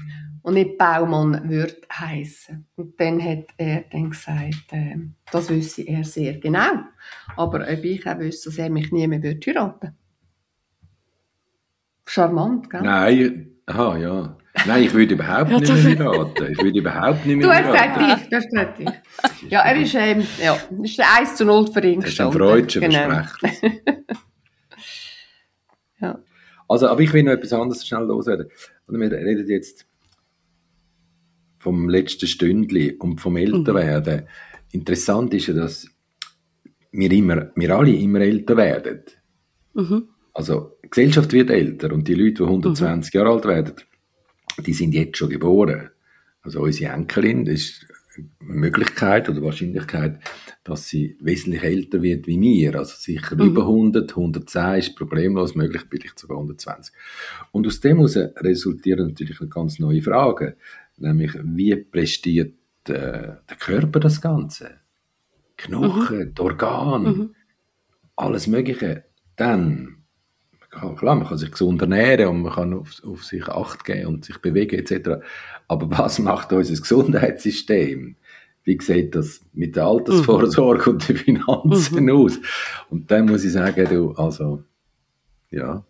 Und nicht Baumann würde heißen. Und dann hat er dann gesagt, äh, das wüsste er sehr genau. Aber ob ich auch wüsste, dass er mich nie mehr würde heiraten Charmant, gell? Nein, aha, ja. Nein, ich würde überhaupt Ja, [laughs] nicht mehr heiraten. Ich würde überhaupt nicht mehr Du hast gesagt dich, du hast gesagt dich. Ja, er ist, ähm, ja, ist 1 zu 0 für ihn Das ist ein. Freudscher Genau. Versprecher. [laughs] Ja. Also, aber ich will noch etwas anderes schnell loswerden. Und wir reden jetzt vom letzten Stündli und vom Älterwerden. Interessant ist ja, dass wir, immer, wir alle immer älter werden. Mhm. Also, die Gesellschaft wird älter und die Leute, die 120 Jahre alt werden, die sind jetzt schon geboren. Also unsere Enkelin, ist eine Möglichkeit oder Wahrscheinlichkeit, dass sie wesentlich älter wird wie wir. Also sicher Mhm. über 100, 110 ist problemlos möglich, vielleicht sogar 120. Und aus dem heraus resultieren natürlich ganz neue Fragen. Nämlich, wie prestiert äh, der Körper das Ganze? Knochen, die Organe, Mhm. alles Mögliche. Dann, klar, man kann sich gesund ernähren und man kann auf, auf sich Acht geben und sich bewegen etc. Aber was macht unser Gesundheitssystem? Wie sieht das mit der Altersvorsorge und den Finanzen aus? Und dann muss ich sagen, du, also, ja,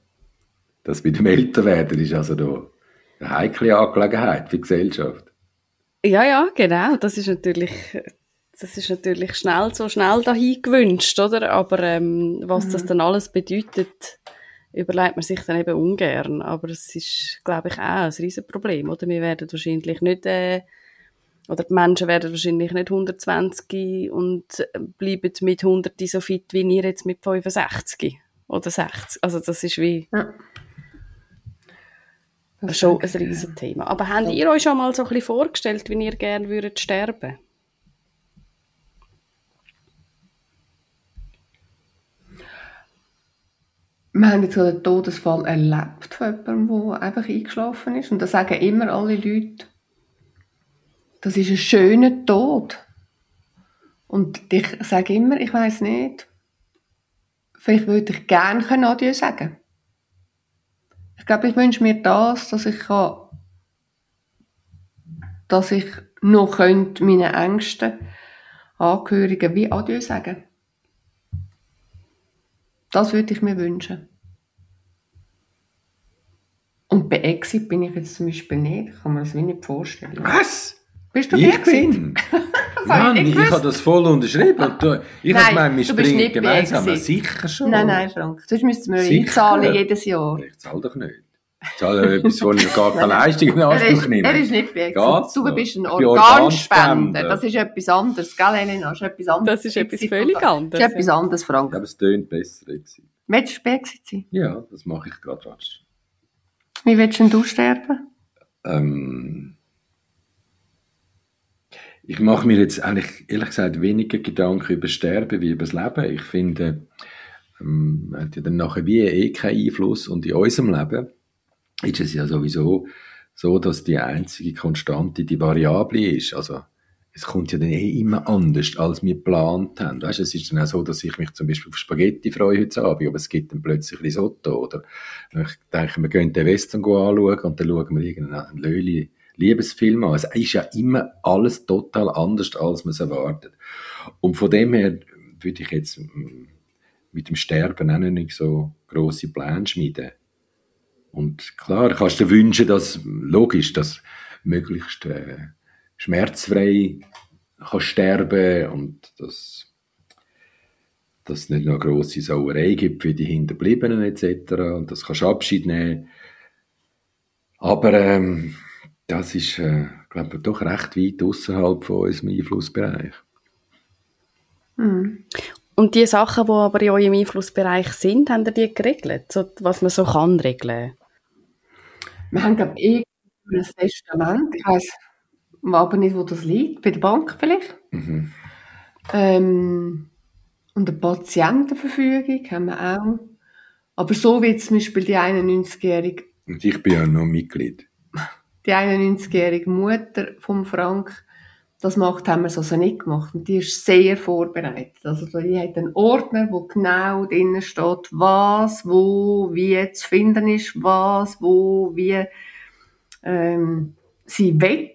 das mit dem Älterwerden ist also da eine heikle Angelegenheit für die Gesellschaft. Ja, ja, genau. Das ist natürlich, das ist natürlich schnell, so schnell dahin gewünscht, oder? Aber ähm, was das dann alles bedeutet, überlegt man sich dann eben ungern. Aber es ist, glaube ich, auch ein Riesenproblem, oder? Wir werden wahrscheinlich nicht, äh, oder die Menschen werden wahrscheinlich nicht 120 und bleiben mit 100 so fit wie ihr jetzt mit 65 oder 60. Also das ist wie Ja. Das schon ein denke ich, riesen Thema. Aber habt ihr euch schon mal so ein bisschen vorgestellt, wie ihr gerne würdet sterben? Wir haben jetzt so einen Todesfall erlebt von jemandem, der einfach eingeschlafen ist. Und da sagen immer alle Leute, das ist ein schöner Tod. Und ich sage immer, ich weiß nicht, vielleicht würde ich gerne Adieu sagen. Ich glaube, ich wünsche mir das, dass ich kann, dass ich noch könnte meinen engsten Angehörigen wie Adieu sagen. Das würde ich mir wünschen. Und bei Exit bin ich jetzt zum Beispiel nicht. Ich kann mir das wie nicht vorstellen. Was? Bist du Ich bin? [laughs] Mann, ich ich, habe das voll unterschrieben. Du, ich Nein, habe gemeint, wir du bist springen gemeinsam. Exit. Sicher schon. Nein, nein, Frank. Sonst müssten wir Sicher? einzahlen jedes Jahr. Ich zahle doch nicht. Ich zahle etwas, wo ich gar keine [laughs] Leistung in Anspruch ist, nehme. er ist nicht. Geht's Du bist ein Organspender. Das ist etwas anderes, gell, Elena? Das ist etwas anderes. Das ist etwas völlig anderes, Das ist etwas anderes, Frank. glaube, es tönt besser. Willst du bei Exit sein? Ja, das mache ich gerade rasch. Wie willst denn du sterben? Ähm, ich mache mir jetzt eigentlich, ehrlich gesagt, weniger Gedanken über Sterben wie über das Leben. Ich finde, ähm, man hat ja dann nachher wie eh keinen Einfluss. Und in unserem Leben ist es ja sowieso so, dass die einzige Konstante die Variable ist. Also, es kommt ja dann eh immer anders, als wir geplant haben. Weißt, es ist dann auch so, dass ich mich zum Beispiel auf Spaghetti freue heute Abend, aber es gibt dann plötzlich Risotto. Oder ich denke, wir gehen den Western anschauen und dann schauen wir irgendeinen Löli Liebesfilm an. Es ist ja immer alles total anders, als man es erwartet. Und von dem her würde ich jetzt mm, mit dem Sterben auch nicht so grosse Pläne schmieden. Und klar, kannst du dir wünschen, dass, logisch, dass möglichst äh, schmerzfrei kannst sterben und dass dass es nicht noch grosse Sauerei gibt für die Hinterbliebenen etc. Und das kannst du Abschied nehmen. Aber ähm, das ist, äh, glaube ich, doch recht weit außerhalb von unserem Einflussbereich. Mhm. Und die Sachen, die aber in eurem Einflussbereich sind, haben ihr die geregelt? So, was man so kann regeln? Wir haben, glaube ich, ein Testament. Ich weiss aber nicht, wo das liegt. Bei der Bank vielleicht. Mhm. Ähm, und eine Patientenverfügung haben wir auch. Aber so wie zum Beispiel die 91-jährige. Und ich bin ja noch Mitglied. Die 91-jährige Mutter vom Frank, das macht, haben wir so also nicht gemacht. Und die ist sehr vorbereitet. Also die hat einen Ordner, wo genau drinnen steht, was, wo, wie zu finden ist, was, wo, wie ähm, sie will,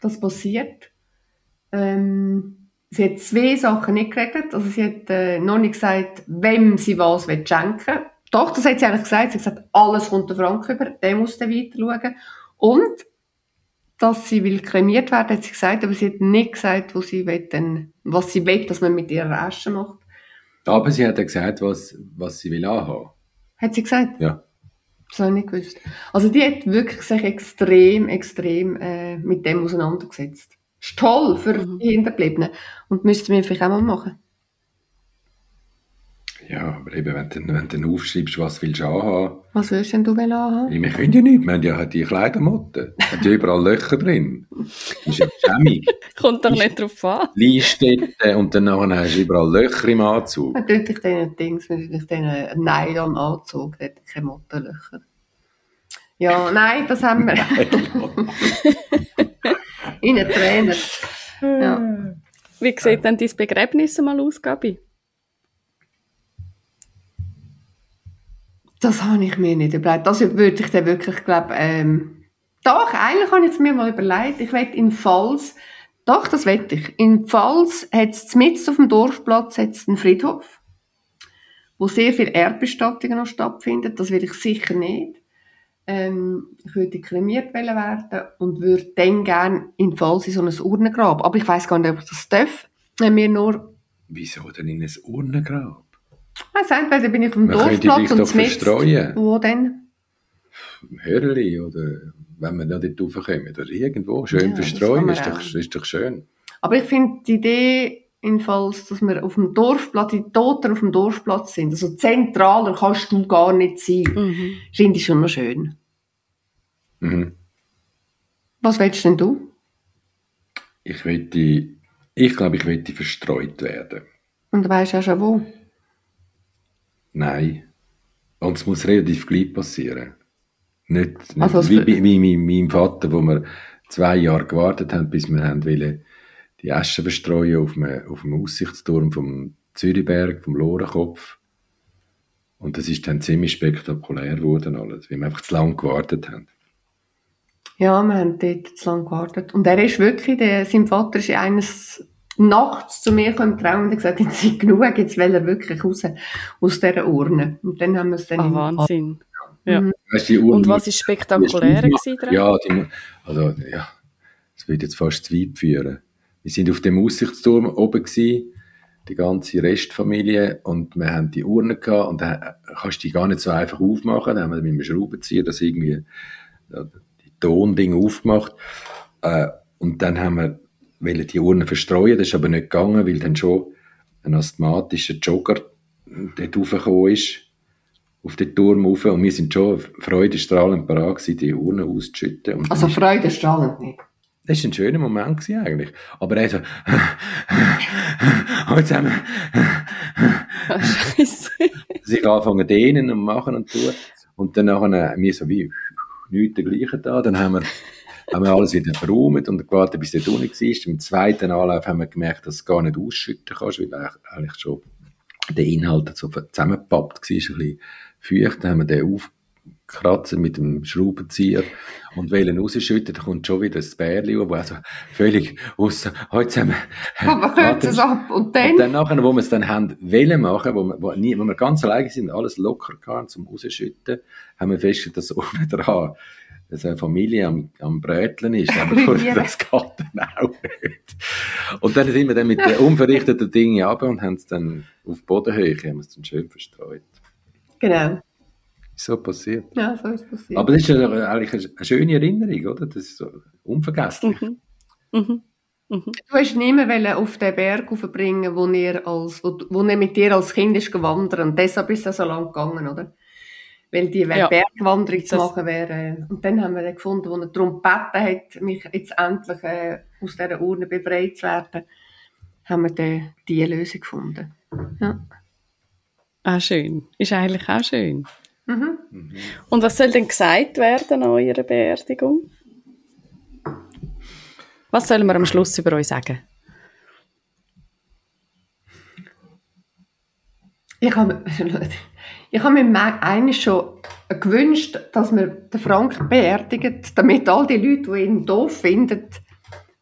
das passiert. Ähm, Sie hat zwei Sachen nicht geregelt. Also sie hat äh, noch nicht gesagt, wem sie was will schenken Doch, das hat sie eigentlich gesagt. Sie hat gesagt, alles kommt der Frank über, der muss dann weiter schauen. Und, dass sie will kremiert werden, hat sie gesagt, aber sie hat nicht gesagt, wo sie will, denn, was sie will, dass man mit ihrer Asche macht. Aber sie hat ja gesagt, was, was sie will anhaben. Hat sie gesagt? Ja. Das habe ich nicht gewusst. Also die hat wirklich sich extrem, extrem äh, mit dem auseinandergesetzt ist toll für mhm. die Hinterbliebenen. Und müssten wir vielleicht auch mal machen. Ja, aber eben, wenn du, wenn du aufschreibst, was willst du anhaben. Was willst denn du anhaben? Ja, wir können ja nicht, wir haben ja die Kleidermotte. Wir haben ja überall Löcher drin. Das ist ja schämig. [laughs] Kommt doch nicht drauf an. Leiste und dann hast du überall Löcher im Anzug. Dann tue ich diesen Dings, wenn ich diesen Nylon-Anzug, der hat keine Mottenlöcher. Ja, nein, das haben wir. [laughs] [laughs] in einen Trainer. Ja. Wie sieht denn dein Begräbnis mal aus, Gabi? Das habe ich mir nicht überlegt. Das würde ich dann wirklich, glaube ähm, doch, eigentlich habe ich es mir mal überlegt. Ich will in Pfalz, doch, das will ich. In Pfalz hat es mitten auf dem Dorfplatz einen Friedhof, wo sehr viele Erdbestattungen noch stattfinden. Das will ich sicher nicht ähm, ich würde kremiert werden und würde dann gerne in Falls in so ein Urnengrab. Aber ich weiß gar nicht, ob ich das darf. Wir nur... Wieso denn in ein Urnengrab? Ich weiß entweder bin ich auf dem Man Dorfplatz und verstreuen. Wo denn? Hörli oder wenn wir da dort raufkommen oder irgendwo. Schön ja, verstreuen, ist doch, ist doch schön. Aber ich finde die Idee jedenfalls, dass wir auf dem Dorfplatz, die Toten auf dem Dorfplatz sind. Also zentraler kannst du gar nicht sein. Mhm. Finde ich schon noch schön. Mhm. Was willst denn du? Ich möchte, ich glaube, ich möchte verstreut werden. Und du weißt ja schon wo? Nein. Und es muss relativ gleich passieren. Nicht, nicht also wie bei wie, meinem Vater, wo wir zwei Jahre gewartet haben, bis wir haben wollen, die Asche verstreuen auf dem, auf dem Aussichtsturm vom Zürichberg, vom Lorenkopf. Und das ist dann ziemlich spektakulär geworden alles, weil wir einfach zu lange gewartet haben. Ja, wir haben dort zu lange gewartet. Und er ist wirklich, der, sein Vater ist eines nachts zu mir im Traum und gesagt, jetzt ist genug, jetzt will er wirklich raus aus dieser Urne. Und dann haben wir es dann... Ah, Wahnsinn. Ja. Mhm. und was ist spektakulär gewesen Ja, die, also, ja, das würde jetzt fast zu weit führen. Wir sind auf dem Aussichtsturm oben gewesen, die ganze Restfamilie, und wir haben die Urne gehabt, und dann kannst du die gar nicht so einfach aufmachen, dann haben wir mit dem Schraubenzieher das irgendwie, die Tonding aufgemacht, äh, und dann haben wir wollen die Urne verstreuen, das ist aber nicht gegangen, weil dann schon ein asthmatischer Jogger dort raufgekommen ist, auf den Turm rauf, und wir sind schon freudestrahlend parat gewesen, die Urne auszuschütten. also freudestrahlend nicht? Das war ein schöner Moment eigentlich. Aber er so, [laughs] heute zusammen. Scheiße. [laughs] Sie anfangen dehnen und machen und tun. Und dann nachher, wir so wie, nichts dergleichen da. Dann haben wir, haben wir alles wieder verräumt und gewartet, bis der Tunnel war. Im zweiten Anlauf haben wir gemerkt, dass du gar nicht ausschütten kannst, weil eigentlich schon der Inhalt so zusammengepappt war, ein bisschen feucht. Dann haben wir den auf, kratzen mit dem Schraubenzieher und wollen rausschütten, dann kommt schon wieder das Bärli, wo also völlig aus, heute zusammen. Aber kürzt es ab und dann? Und dann nachher, wo wir es dann haben wollen machen, wo wir, wo, nie, wo wir ganz alleine sind, alles locker gehabt zum rausschütten, haben wir festgestellt, dass unten dran dass eine Familie am, am Bröteln ist, [laughs] aber das geht dann auch nicht. Und dann sind wir dann mit den unverrichteten Dingen ab und haben es dann auf Bodenhöhe, haben es dann schön verstreut. Genau. Ist so passiert. Ja, so ist passiert. Aber das ist ja eigentlich eine schöne Erinnerung, oder? Das ist so unvergesslich. Mhm. Mhm. Mhm. Du hast niemanden auf den Berg aufbringen, wo als, wo, wo er mit dir als Kind ist gewandert und deshalb ist er so lang gegangen, oder? Weil die ja. Bergwanderung zu machen wäre. Und dann haben wir dann gefunden, wo er darum gebeten hat, mich jetzt endlich äh, aus dieser Urne befreit zu werden, haben wir dann diese Lösung gefunden. Ja. Ah, schön. Ist eigentlich auch schön. Mhm. Und was soll denn gesagt werden an eurer Beerdigung? Was sollen wir am Schluss über euch sagen? Ich habe, [laughs] ich habe mir eigentlich schon gewünscht, dass wir den Frank beerdigen, damit all die Leute, die ihn doof finden,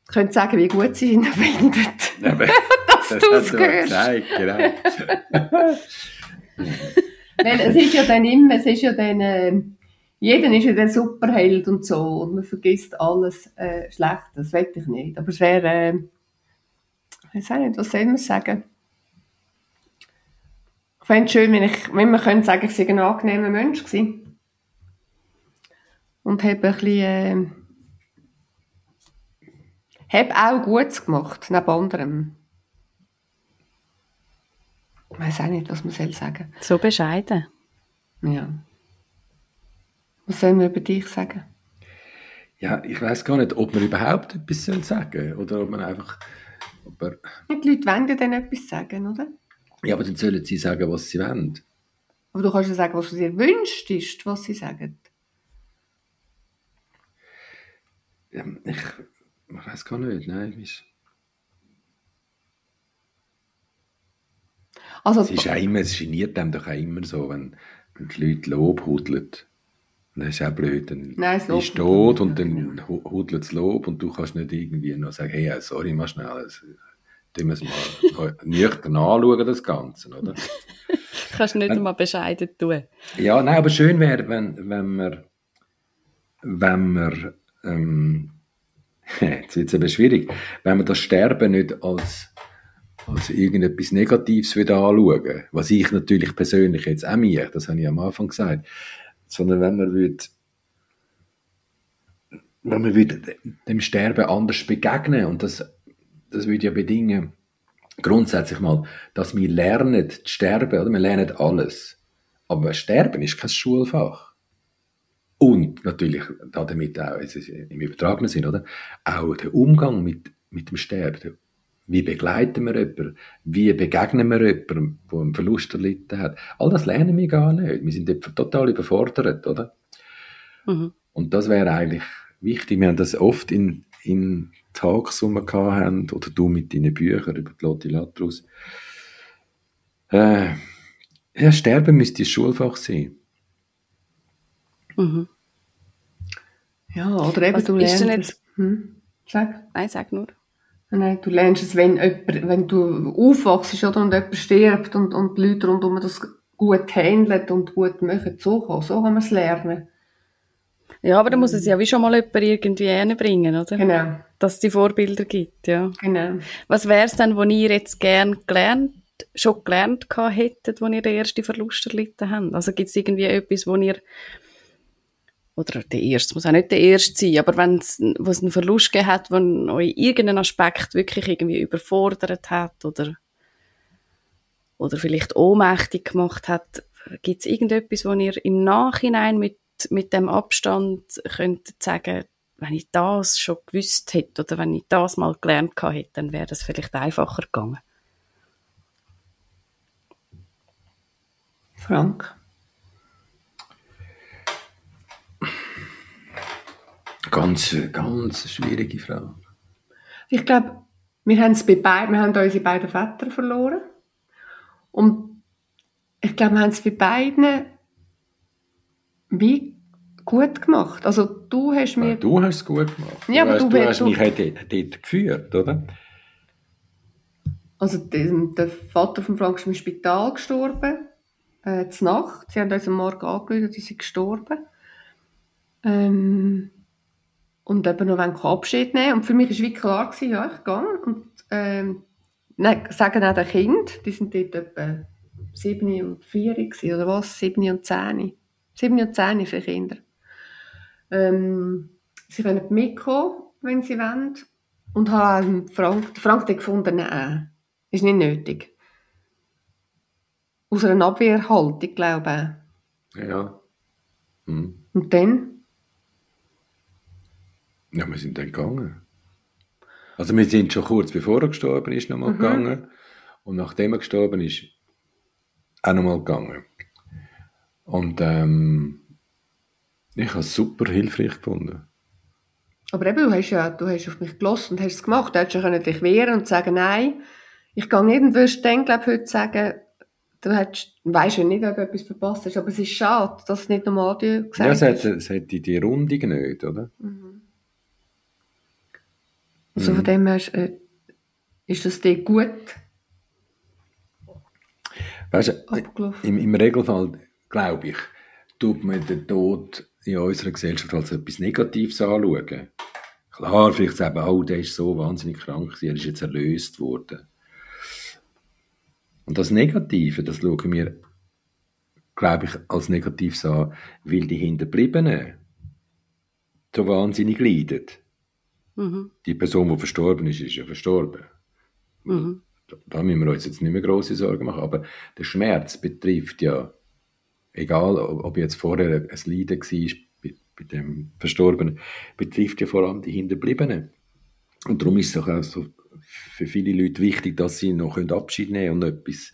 können sagen, wie gut sie ihn [laughs] finden. Ja, [laughs] dass das du es hörst. Genau. [laughs] Weil es ist ja dann immer, es ist ja dann, äh, jeder ist ja der Superheld und so und man vergisst alles äh, Schlechte, das will ich nicht. Aber es wäre, äh, ich weiß nicht, was soll man sagen? Ich fände es schön, wenn, ich, wenn man könnte sagen, ich sei ein angenehmer Mensch gewesen. Und habe ein bisschen, äh, habe auch Gutes gemacht, neben anderem. Ich weiß auch nicht, was man soll sagen So bescheiden. Ja. Was sollen wir über dich sagen? Ja, ich weiß gar nicht, ob man überhaupt etwas soll sagen oder ob man einfach... Ob er... Die Leute wollen ja dann etwas sagen, oder? Ja, aber dann sollen sie sagen, was sie wollen. Aber du kannst ja sagen, was du dir wünschst, ist, was sie sagen. Ja, ich, ich weiß gar nicht, nein. Ich, Also, es ist auch immer, es geniert einem doch auch immer so, wenn, wenn die Leute Lob hudeln. Das ist auch blöd. Dann Nein, das ist tot und dann ja. hudelt das Lob und du kannst nicht irgendwie noch sagen, hey, sorry, mach schnell. Wir es mal [laughs] nüchtern anschauen, das Ganze, oder? [laughs] kannst nicht einmal bescheiden tun. Ja, nein, aber schön wäre, wenn, wenn man, wenn man, ähm, [laughs] jetzt wird es eben schwierig, wenn man das Sterben nicht als als irgendetwas Negatives wieder anschauen. Was ich natürlich persönlich jetzt auch mir, das habe ich am Anfang gesagt, sondern wenn man würde, wenn man würde dem Sterben anders begegnen und das, das würde ja bedingen, grundsätzlich mal, dass wir lernen zu sterben, oder? Wir lernen alles. Aber Sterben ist kein Schulfach. Und natürlich damit auch, im übertragenen Sinn, oder? Auch der Umgang mit, mit dem Sterben, wie begleiten wir jemanden? Wie begegnen wir jemanden, der einen Verlust erlitten hat? All das lernen wir gar nicht. Wir sind dort total überfordert, oder? Mhm. Und das wäre eigentlich wichtig. Wir haben das oft in, in Talks, die wir haben, oder du mit deinen Büchern über die Lotti Latrus. Äh, ja, Sterben müsste ein Schulfach sein. Mhm. Ja, oder eben Was du lernst... Hm? Sag. Nein, sag nur. Nein, du lernst es, wenn, jemand, wenn du aufwachst oder, und jemand stirbt und, und die Leute rundherum das gut handeln und gut machen, so kann, so kann man es lernen. Ja, aber da muss es ja wie schon mal jemand irgendwie hinbringen, oder? Genau. Dass es die Vorbilder gibt, ja. Genau. Was wäre es denn, wo ihr jetzt gern gelernt, schon gelernt hättet, wo ihr den ersten Verlust erlitten habt? Also gibt es irgendwie etwas, wo ihr oder der erste, muss auch nicht der erste sein, aber wenn es, was einen Verlust gegeben hat, wo euch irgendeinen Aspekt wirklich irgendwie überfordert hat oder, oder vielleicht ohnmächtig gemacht hat, gibt es irgendetwas, wo ihr im Nachhinein mit, mit dem Abstand könnt sagen, wenn ich das schon gewusst hätte oder wenn ich das mal gelernt hätte, dann wäre das vielleicht einfacher gegangen. Frank? Ganz, ganz schwierige Frage. Ich glaube, wir haben es bei beiden, wir haben unsere beiden Väter verloren. Und ich glaube, wir haben es bei beiden wie gut gemacht. Also du hast mir... Ja, du hast es gut gemacht. Ja, du aber hast, du, du hast du, mich dort, dort geführt, oder? Also der, Vater von Frank ist im Spital gestorben, äh, zur Nacht. Sie haben uns am Morgen angerufen, sie sind gestorben. Ähm, und eben noch Abschied nehmen. Und für mich war wie klar, gewesen, ja, ich gehe. Und ähm, nein, sagen auch den Kind, die sind dort etwa 7 und 4 gewesen, oder was? 7 und 10. 7 und 10 für Kinder. Ähm, sie können mitkommen, wenn sie wollen. Und haben Frank, Frank hat gefunden, nein, ist nicht nötig. Aus einer Abwehrhaltung, glaube ich. Ja. Hm. Und dann? Ja, wir sind dann gegangen. Also wir sind schon kurz bevor er gestorben ist, nochmal mhm. gegangen. Und nachdem er gestorben ist, auch nochmal gegangen. Und ähm, ich habe es super hilfreich gefunden. Aber eben, du hast ja du hast auf mich gelassen und hast es gemacht. Du hättest ja dich wehren und sagen, nein, ich gehe nicht und würdest dann, glaube ich, heute sagen, du hättest, weißt ja nicht, ob du etwas verpasst hast, aber es ist schade, dass es nicht nochmal dir gesagt ja, es hat, es hat die Rundung nicht, oder? Mhm. Also mhm. von dem her äh, ist das dir gut weißt du, im, im Regelfall, glaube ich, tut man den Tod in unserer Gesellschaft als etwas Negatives anschauen. Klar, vielleicht sagen, oh, der ist so wahnsinnig krank, er ist jetzt erlöst worden. Und das Negative, das schauen wir, glaube ich, als Negatives an, weil die Hinterbliebenen so wahnsinnig leiden. Mhm. Die Person, die verstorben ist, ist ja verstorben. Mhm. Da müssen wir uns jetzt nicht mehr große Sorgen machen. Aber der Schmerz betrifft ja, egal ob jetzt vorher ein Leiden war bei, bei dem Verstorbenen, betrifft ja vor allem die Hinterbliebenen. Und darum ist es auch so für viele Leute wichtig, dass sie noch Abschied nehmen und etwas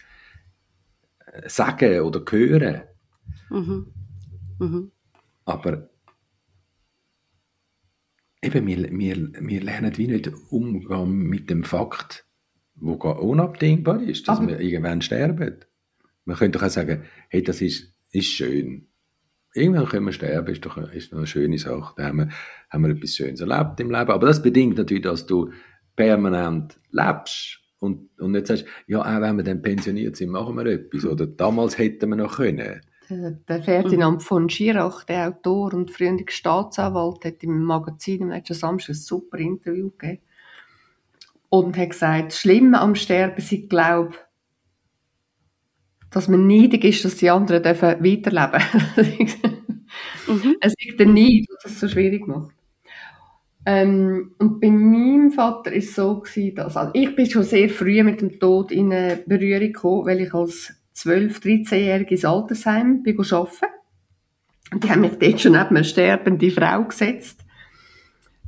äh, sagen oder hören. Mhm. Mhm. Aber eben, wir, wir, wir lernen wie nicht umgehen mit dem Fakt, wo unabdingbar ist, dass Aber wir irgendwann sterben. Man könnte auch sagen, hey, das ist, ist schön. Irgendwann können wir sterben, ist doch ist doch eine schöne Sache. Da haben wir, haben wir etwas Schönes erlebt im Leben. Aber das bedingt natürlich, dass du permanent lebst und, und nicht sagst, ja, auch wenn wir dann pensioniert sind, machen wir etwas. Oder damals hätten wir noch können. Der Ferdinand von Schirach, der Autor und frühere Staatsanwalt, hat im Magazin im letzten Samstag ein super Interview gegeben. Und hat gesagt, das Schlimme am Sterben ist, glaube dass man neidig ist, dass die anderen dürfen weiterleben dürfen. mhm. [laughs] Es ist der Neid, was es so schwierig macht. Ähm, und bei meinem Vater war es so gewesen, dass, also ich bin schon sehr früh mit dem Tod in Berührung gekommen, weil ich als 12-, 13-Jährige ins Altersheim bin arbeiten. Und die haben mich dort schon neben eine sterbende Frau gesetzt,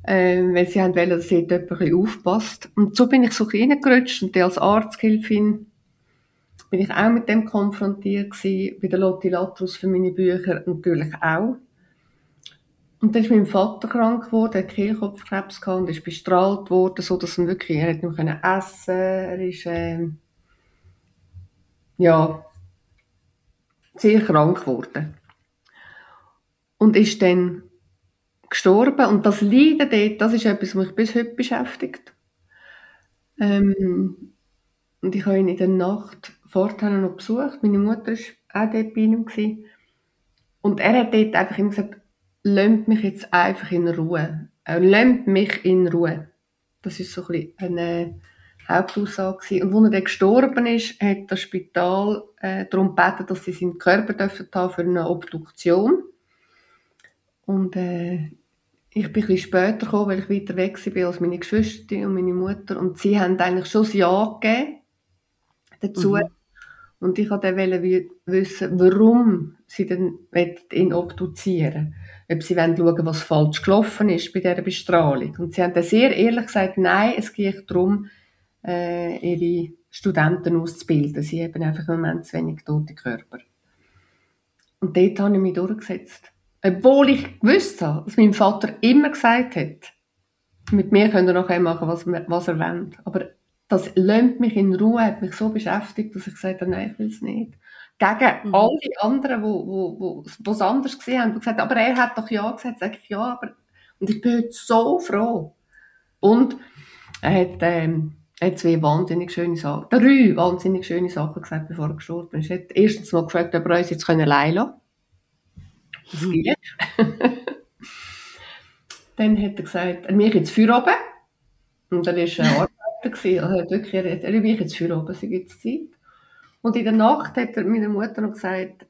ähm, weil sie haben wollen, dass sie dort ein bisschen aufpasst. Und so bin ich so reingerutscht und als Arzthilfin bin ich auch mit dem konfrontiert gewesen, bei der Lotti Latrus für meine Bücher natürlich auch. Und dann ist mein Vater krank geworden, hat Kehlkopfkrebs gehabt und ist bestrahlt worden, so dass er wirklich, er hat nicht mehr essen er ist, äh, ja, sehr krank geworden. Und ist dann gestorben. Und das Leiden dort, das ist etwas, was mich bis heute beschäftigt. Ähm, und ich habe ihn in der Nacht vorher noch besucht. Meine Mutter war auch dort bei ihm. Gewesen. Und er hat dort einfach immer gesagt, lasst mich jetzt einfach in Ruhe. Er lasst mich in Ruhe. Das ist so ein eine Hauptaussage gewesen. Und als er dann gestorben ist, hat das Spital äh, darum gebeten, dass sie seinen Körper dürfen haben für eine Obduktion. Und äh, ich bin ein bisschen später gekommen, weil ich weiter weg war als meine Geschwister und meine Mutter. Und sie haben eigentlich schon ein Ja gegeben dazu. Mhm. Und ich wollte dann wissen, warum sie denn ihn obduzieren Ob sie wollen schauen, was falsch gelaufen ist bei dieser Bestrahlung. Und sie haben dann sehr ehrlich gesagt, nein, es geht darum, äh, ihre Studenten auszubilden. Sie haben einfach im Moment zu wenig tote Körper. Und dort habe ich mich durchgesetzt. Obwohl ich gewusst habe, dass mein Vater immer gesagt hat, mit mir könnt ihr nachher machen, was, was er will. Aber das lässt mich in Ruhe, hat mich so beschäftigt, dass ich gesagt habe, nein, ich will es nicht. gegen mhm. all die anderen, wo, wo, wo, wo es anders gesehen haben, gesagt, aber er hat doch ja gesagt, sage ich ja, aber und ich bin heute so froh. Und er hat, ähm, er hat zwei wahnsinnig schöne Sachen, drei wahnsinnig schöne Sachen gesagt, bevor er gestorben ist. Er hat erstens mal gefragt, ob er uns jetzt allein lassen Das mhm. geht. [laughs] Dann hat er gesagt, er mich jetzt für oben. Und er war ein Arbeiter. Also er hat wirklich, er, mich jetzt für oben, sie gibt Zeit. Und in der Nacht hat er meiner Mutter noch gesagt,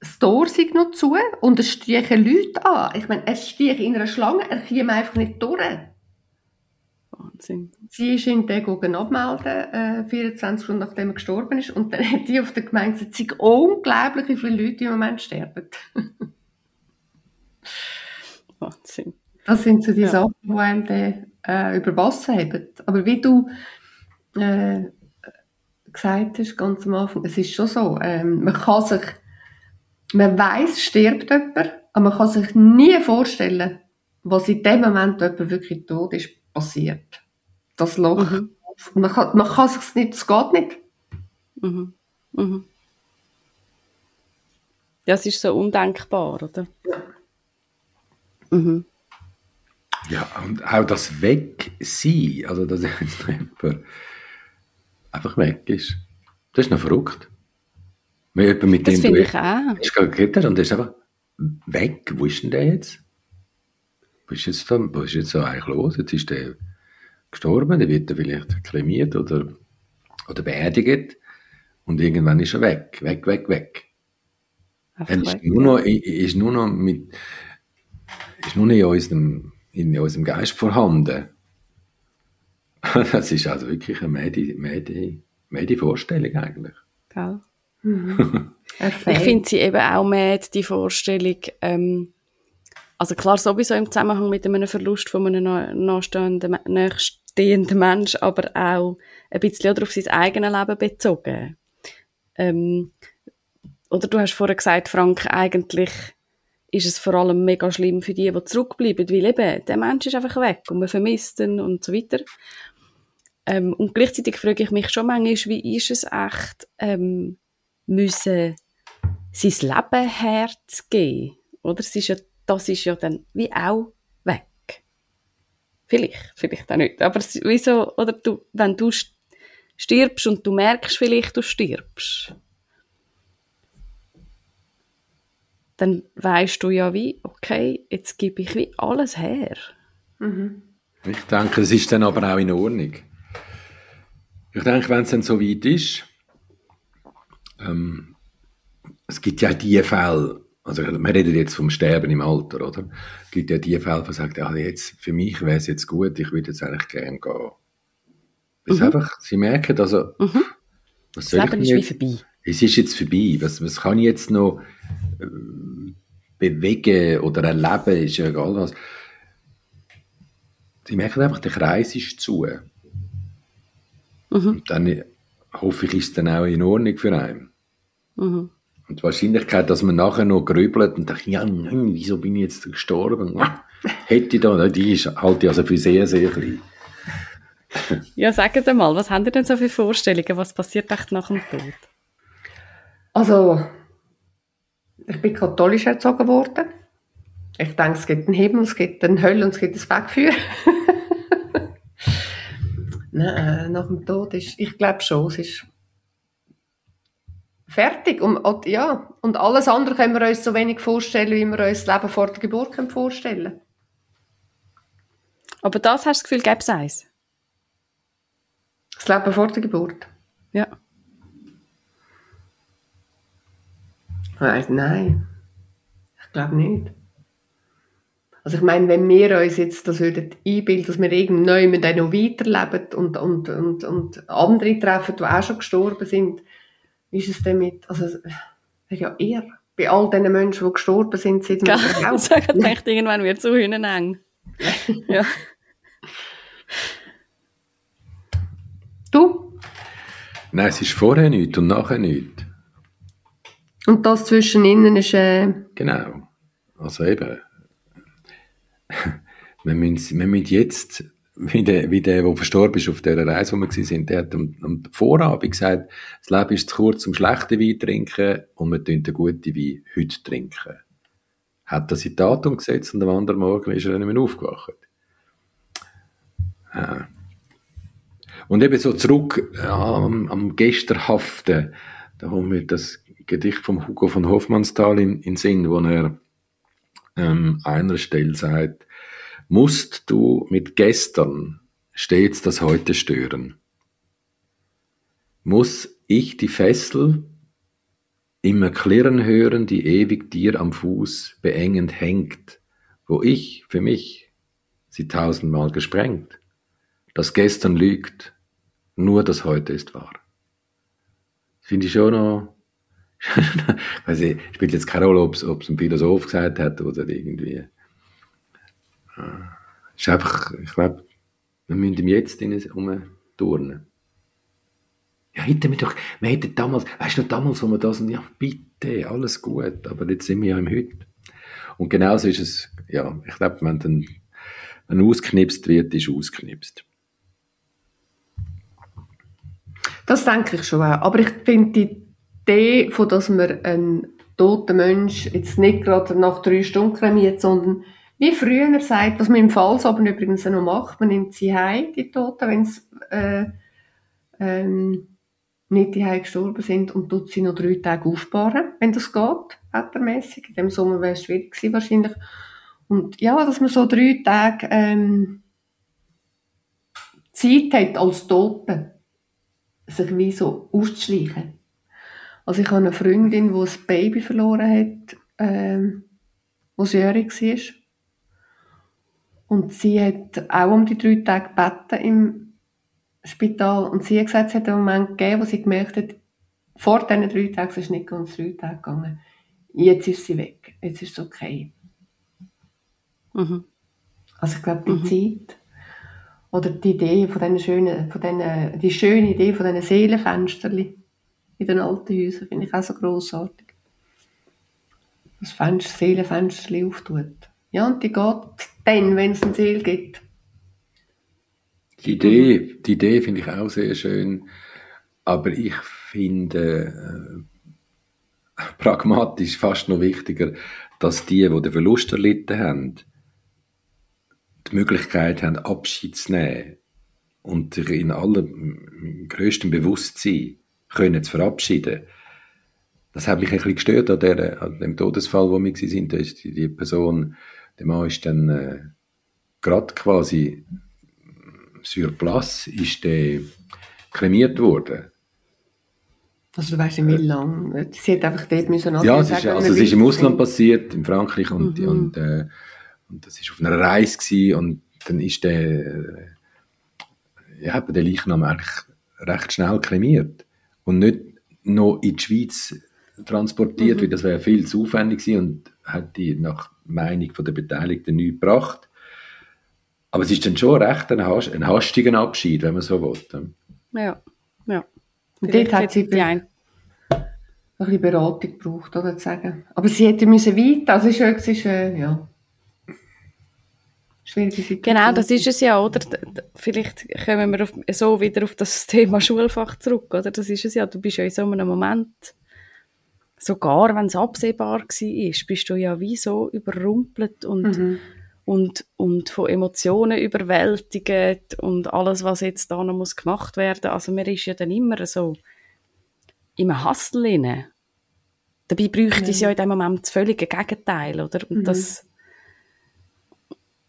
das Tor sei noch zu und es stiechen Leute an. Ich meine, es stiech in einer Schlange, er käme einfach nicht durch. Wahnsinn. Sie ist ihn dann abmelden, äh, 24 Stunden nachdem er gestorben ist. Und dann hat die auf der Gemeinde gesagt, es sind unglaublich, wie viele Leute im Moment sterben. [laughs] Wahnsinn. Das sind so die ja. Sachen, die einem dann, äh, über Wasser haben. Aber wie du äh, gesagt hast, ganz am Anfang, es ist schon so, ähm, man kann sich, man weiß, stirbt jemand, aber man kann sich nie vorstellen, was in dem Moment jemand wirklich tot ist, passiert. Das Loch. Mhm. Man kann, man kann sich nicht, es geht nicht. Mhm. Mhm. Ja, es ist so undenkbar, oder? Ja. Mhm. Ja, und auch das Wegsein, also dass jetzt [laughs] jemand einfach weg ist, das ist noch verrückt. Wenn jemand mit das dem du ich auch. geredet hast und der ist einfach weg, wo ist denn der jetzt? Was ist jetzt, da, was ist jetzt so eigentlich los? Jetzt ist der gestorben, der wird vielleicht kremiert oder, oder beerdigt und irgendwann ist er weg, weg, weg, weg. Er ist nur noch, ist nur noch mit, ist nur noch in unserem, in unserem Geist vorhanden. [laughs] Das ist also wirklich eine Medi, Medi, Medi Vorstellung eigentlich. Gell? [laughs] Mhm. ich finde sie eben auch mehr die Vorstellung, ähm, also klar sowieso im Zusammenhang mit einem Verlust von einem nachstehenden, nachstehenden Mensch, aber auch ein bisschen auf sein eigenes Leben bezogen. Ähm, oder du hast vorher gesagt, Frank, eigentlich ist es vor allem mega schlimm für die, die zurückbleiben, weil eben, der Mensch ist einfach weg und man vermisst ihn und so weiter. Ähm, und gleichzeitig frage ich mich schon manchmal, wie ist es echt, ähm, müssen sein Leben herzugeben? Oder? Es ist ja, das ist ja dann wie auch weg. Vielleicht, vielleicht auch nicht. Aber wieso, oder du, wenn du stirbst und du merkst vielleicht, du stirbst, dann weißt du ja wie, okay, jetzt gebe ich wie alles her. Mhm. Ich denke, es ist dann aber auch in Ordnung. Ich denke, wenn es dann so weit ist, ähm, es gibt ja die Fälle, also wir reden jetzt vom Sterben im Alter, oder? Es gibt ja die Fälle, die sagen, ja, jetzt, für mich wäre es jetzt gut, ich würde jetzt eigentlich gerne gehen. Mhm. einfach, sie merken, also, mhm. was soll das Leben ich ist wie vorbei. Es ist jetzt vorbei. Was, was kann ich jetzt noch, bewegen oder erleben, ist ja egal was. Sie merken einfach, der Kreis ist zu. Mhm. Und dann hoffe ich, ist es dann auch in Ordnung für einen. Mhm. Und die Wahrscheinlichkeit, dass man nachher noch grübelt und denkt, ja, hm, wieso bin ich jetzt gestorben? Hätte ich da, die ist halt also für sehr, sehr klein. [laughs] ja, sagt mal, was haben Sie denn so für Vorstellungen? Was passiert echt nach dem Tod? Also, ich bin katholisch erzogen worden. Ich denke, es gibt einen Himmel, es gibt eine Hölle und es gibt ein Wegfeuer. [laughs] Nein, äh, nach dem Tod ist, ich glaube schon, es ist fertig. Und, ja, und alles andere können wir uns so wenig vorstellen, wie wir uns das Leben vor der Geburt können vorstellen Aber das hast du das Gefühl, gäbe es eins? Das Leben vor der Geburt? Ja. Nein, ich glaube nicht. Also ich meine, wenn wir uns jetzt das würden einbilden, dass wir irgendwann dann noch weiterleben und, und, und, und andere treffen, die auch schon gestorben sind, ist es damit, also ja eher bei all den Menschen, die gestorben sind, sind wir ja, auch. [laughs] Ich denke, irgendwann wird es so eng. [laughs] ja. Du? Nein, es ist vorher nichts und nachher nichts. Und das zwischen ihnen ist... Äh... Genau. Also eben, [laughs] wir müssen, wir müssen jetzt wie der, wie der, der verstorben ist auf dieser Reise, wo wir sind, der hat am, am Vorabend gesagt, das Leben ist zu kurz um schlechten Wein trinken und wir trinken den guten Wein heute trinken. Hat das in Datum gesetzt und am anderen Morgen ist er nicht mehr aufgewacht. Ja. Und eben so zurück ja, am, am Gesterhaften, da haben wir das Gedicht von Hugo von Hofmannsthal in, in Sinn, wo er ähm, einer Stelle sagt, musst du mit gestern stets das Heute stören? Muss ich die Fessel immer klirren hören, die ewig dir am Fuß beengend hängt, wo ich für mich sie tausendmal gesprengt? Das Gestern lügt, nur das Heute ist wahr. Finde ich schon noch, [laughs] ich, spielt jetzt keine Rolle, ob es ein Philosoph gesagt hat oder irgendwie es ist einfach, ich glaube, wir müssen im Jetzt herumturnen. Ja, hätten wir doch, wir hätten damals, weißt du noch damals, wo wir das, ja, bitte, alles gut, aber jetzt sind wir ja im Heute. Und genauso ist es, ja, ich glaube, wenn dann, wenn ausknipst wird, ist ausknipst. Das denke ich schon auch. Aber ich finde die Idee, von dass man einen toten Mensch jetzt nicht gerade nach drei Stunden kremiert, sondern wie früher sagt, was man im Fallsaben übrigens noch macht, man nimmt sie heim, die Toten, wenn sie äh, ähm, nicht die gestorben sind und tut sie noch drei Tage aufbauen, wenn das geht, wettermäßig. In dem Sommer wäre es schwierig gewesen wahrscheinlich. Und ja, dass man so drei Tage ähm, Zeit hat als Tote, sich wie so auszuschleichen. Also ich habe eine Freundin, die ein Baby verloren hat, ähm, was jährig war. Und sie hat auch um die drei Tage gebeten im Spital. Und sie hat gesagt, es hat einen Moment gegeben, wo sie gemerkt hat, vor diesen drei Tagen, es ist nicht ganz drei Tage gegangen, jetzt ist sie weg, jetzt ist es okay. Mhm. Also ich glaube, die mhm. Zeit oder die Idee von diesen schönen, von diesen, die schöne Idee von diesen Seelenfensterli in den alten Häusern finde ich auch so grossartig. Das Fenster, Seelenfensterli auftut. Ja, und die geht dann, wenn es ein Ziel gibt. Die Idee, die Idee finde ich auch sehr schön, aber ich finde äh, pragmatisch fast noch wichtiger, dass die, die den Verlust erlitten haben, die Möglichkeit haben, Abschied zu nehmen und sich in allem größtem Bewusstsein können zu verabschieden. Das hat mich ein bisschen gestört an, der, an dem Todesfall, wo wir waren. Da ist die, die Person der Mann ist dann äh, gerade quasi sur place ist der kremiert worden. Also du weißt nicht, wie lange? Sie hat einfach dort müssen Ja, es ist, also es ist im Ausland passiert, in Frankreich und, mhm. und, äh, und das ist auf einer Reise gewesen, und dann ist der, äh, ja, der Leichnam eigentlich recht schnell kremiert und nicht noch in die Schweiz transportiert, mhm. weil das wäre viel zu aufwendig gewesen und hätte nach Meinung der Beteiligten nichts gebracht. Aber es ist dann schon recht ein, hast ein hastiger Abschied, wenn man so will. Ja, ja. Und dort hat sie die ein ein bisschen Beratung gebraucht, oder zu sagen. Aber sie hätte müssen weiter, also es ist äh, ja, schwierige Situation. Genau, das ist es ja, oder? Vielleicht kommen wir auf, so wieder auf das Thema Schulfach zurück, oder? Das ist es ja, du bist ja in so einem Moment sogar wenn es absehbar war, bist du ja wie so überrumpelt und, mhm. und, und von Emotionen überwältigt und alles, was jetzt da noch muss gemacht werden. Also man ist ja dann immer so im Hassel inne. Dabei bräuchte mhm. es ja in dem Moment das völlige Gegenteil, oder? Und mhm. das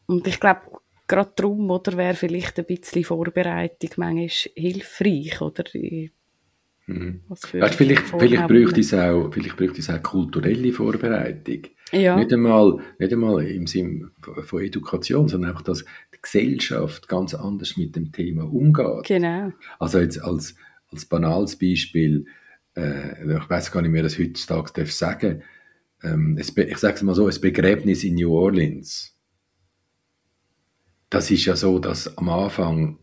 und ich glaube, gerade darum, oder, wäre vielleicht ein bisschen Vorbereitung manchmal hilfreich, oder? Mhm. Weißt, vielleicht, vielleicht, bräuchte es auch, vielleicht bräuchte es auch kulturelle Vorbereitung. Ja. Nicht, einmal, nicht einmal im Sinne von Education, sondern einfach, dass die Gesellschaft ganz anders mit dem Thema umgeht. Genau. Also jetzt als, als banales Beispiel, äh, ich weiß gar nicht mehr, das heutzutage darf sagen, ähm, ich sage es mal so, ein Begräbnis in New Orleans. Das ist ja so, dass am Anfang,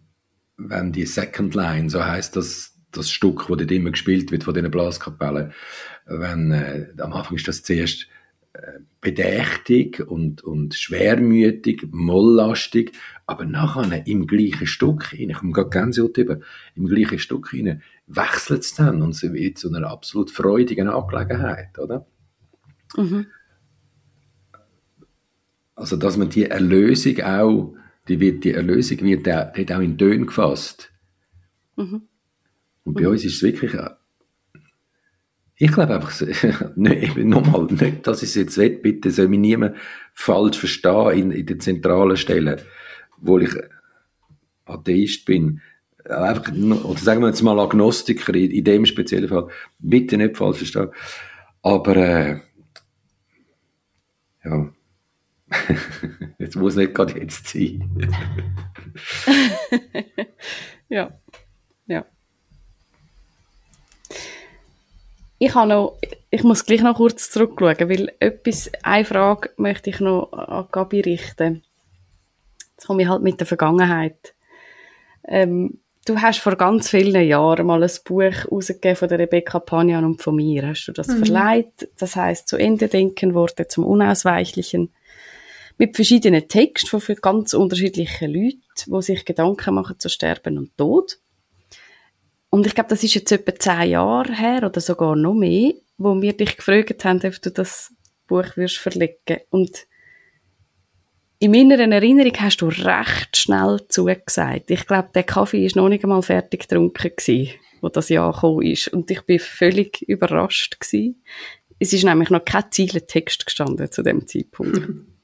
wenn die Second Line, so heißt das, das Stück, das dort immer gespielt wird von diesen Blaskapellen, wenn, äh, am Anfang ist das zuerst bedächtig und, und schwermütig, molllastig, aber nachher im gleichen Stück rein, ich komme gerade Gänsehaut über, im gleichen Stück rein, wechselt es dann und sie wird zu einer absolut freudigen Angelegenheit, oder? Mhm. Also, dass man die Erlösung auch, die, wird, die Erlösung wird auch in Tönen gefasst. Mhm. Und bei mhm. uns ist es wirklich ich glaube einfach, [laughs] nein, nochmal, nicht, dass ich es jetzt will, bitte soll mich niemand falsch verstehen in, in den zentralen Stellen, wo ich Atheist bin. Einfach, oder sagen wir jetzt mal Agnostiker in, in dem speziellen Fall. Bitte nicht falsch verstehen. Aber, äh, ja. [laughs] jetzt muss nicht gerade jetzt sein. [laughs] ja. Ja. Ich, habe noch, ich muss gleich noch kurz zurückschauen, weil etwas, eine Frage möchte ich noch an Gabi richten. Jetzt komme ich halt mit der Vergangenheit. Ähm, du hast vor ganz vielen Jahren mal ein Buch rausgegeben von der Rebecca Panian und von mir. Hast du das mhm. verleiht? Das heißt zu Ende denken, Worte zum Unausweichlichen. Mit verschiedenen Texten von ganz unterschiedlichen Leuten, die sich Gedanken machen zu Sterben und Tod. Und ich glaube, das ist jetzt etwa zehn Jahre her oder sogar noch mehr, wo wir dich gefragt haben, ob du das Buch wirst verlegen. Und in meiner Erinnerung hast du recht schnell zugesagt. Ich glaube, der Kaffee ist noch nicht einmal fertig getrunken gewesen, wo das Jahr gekommen ist. Und ich bin völlig überrascht gewesen. Es ist nämlich noch kein Zieletext gestanden zu dem Zeitpunkt. [laughs]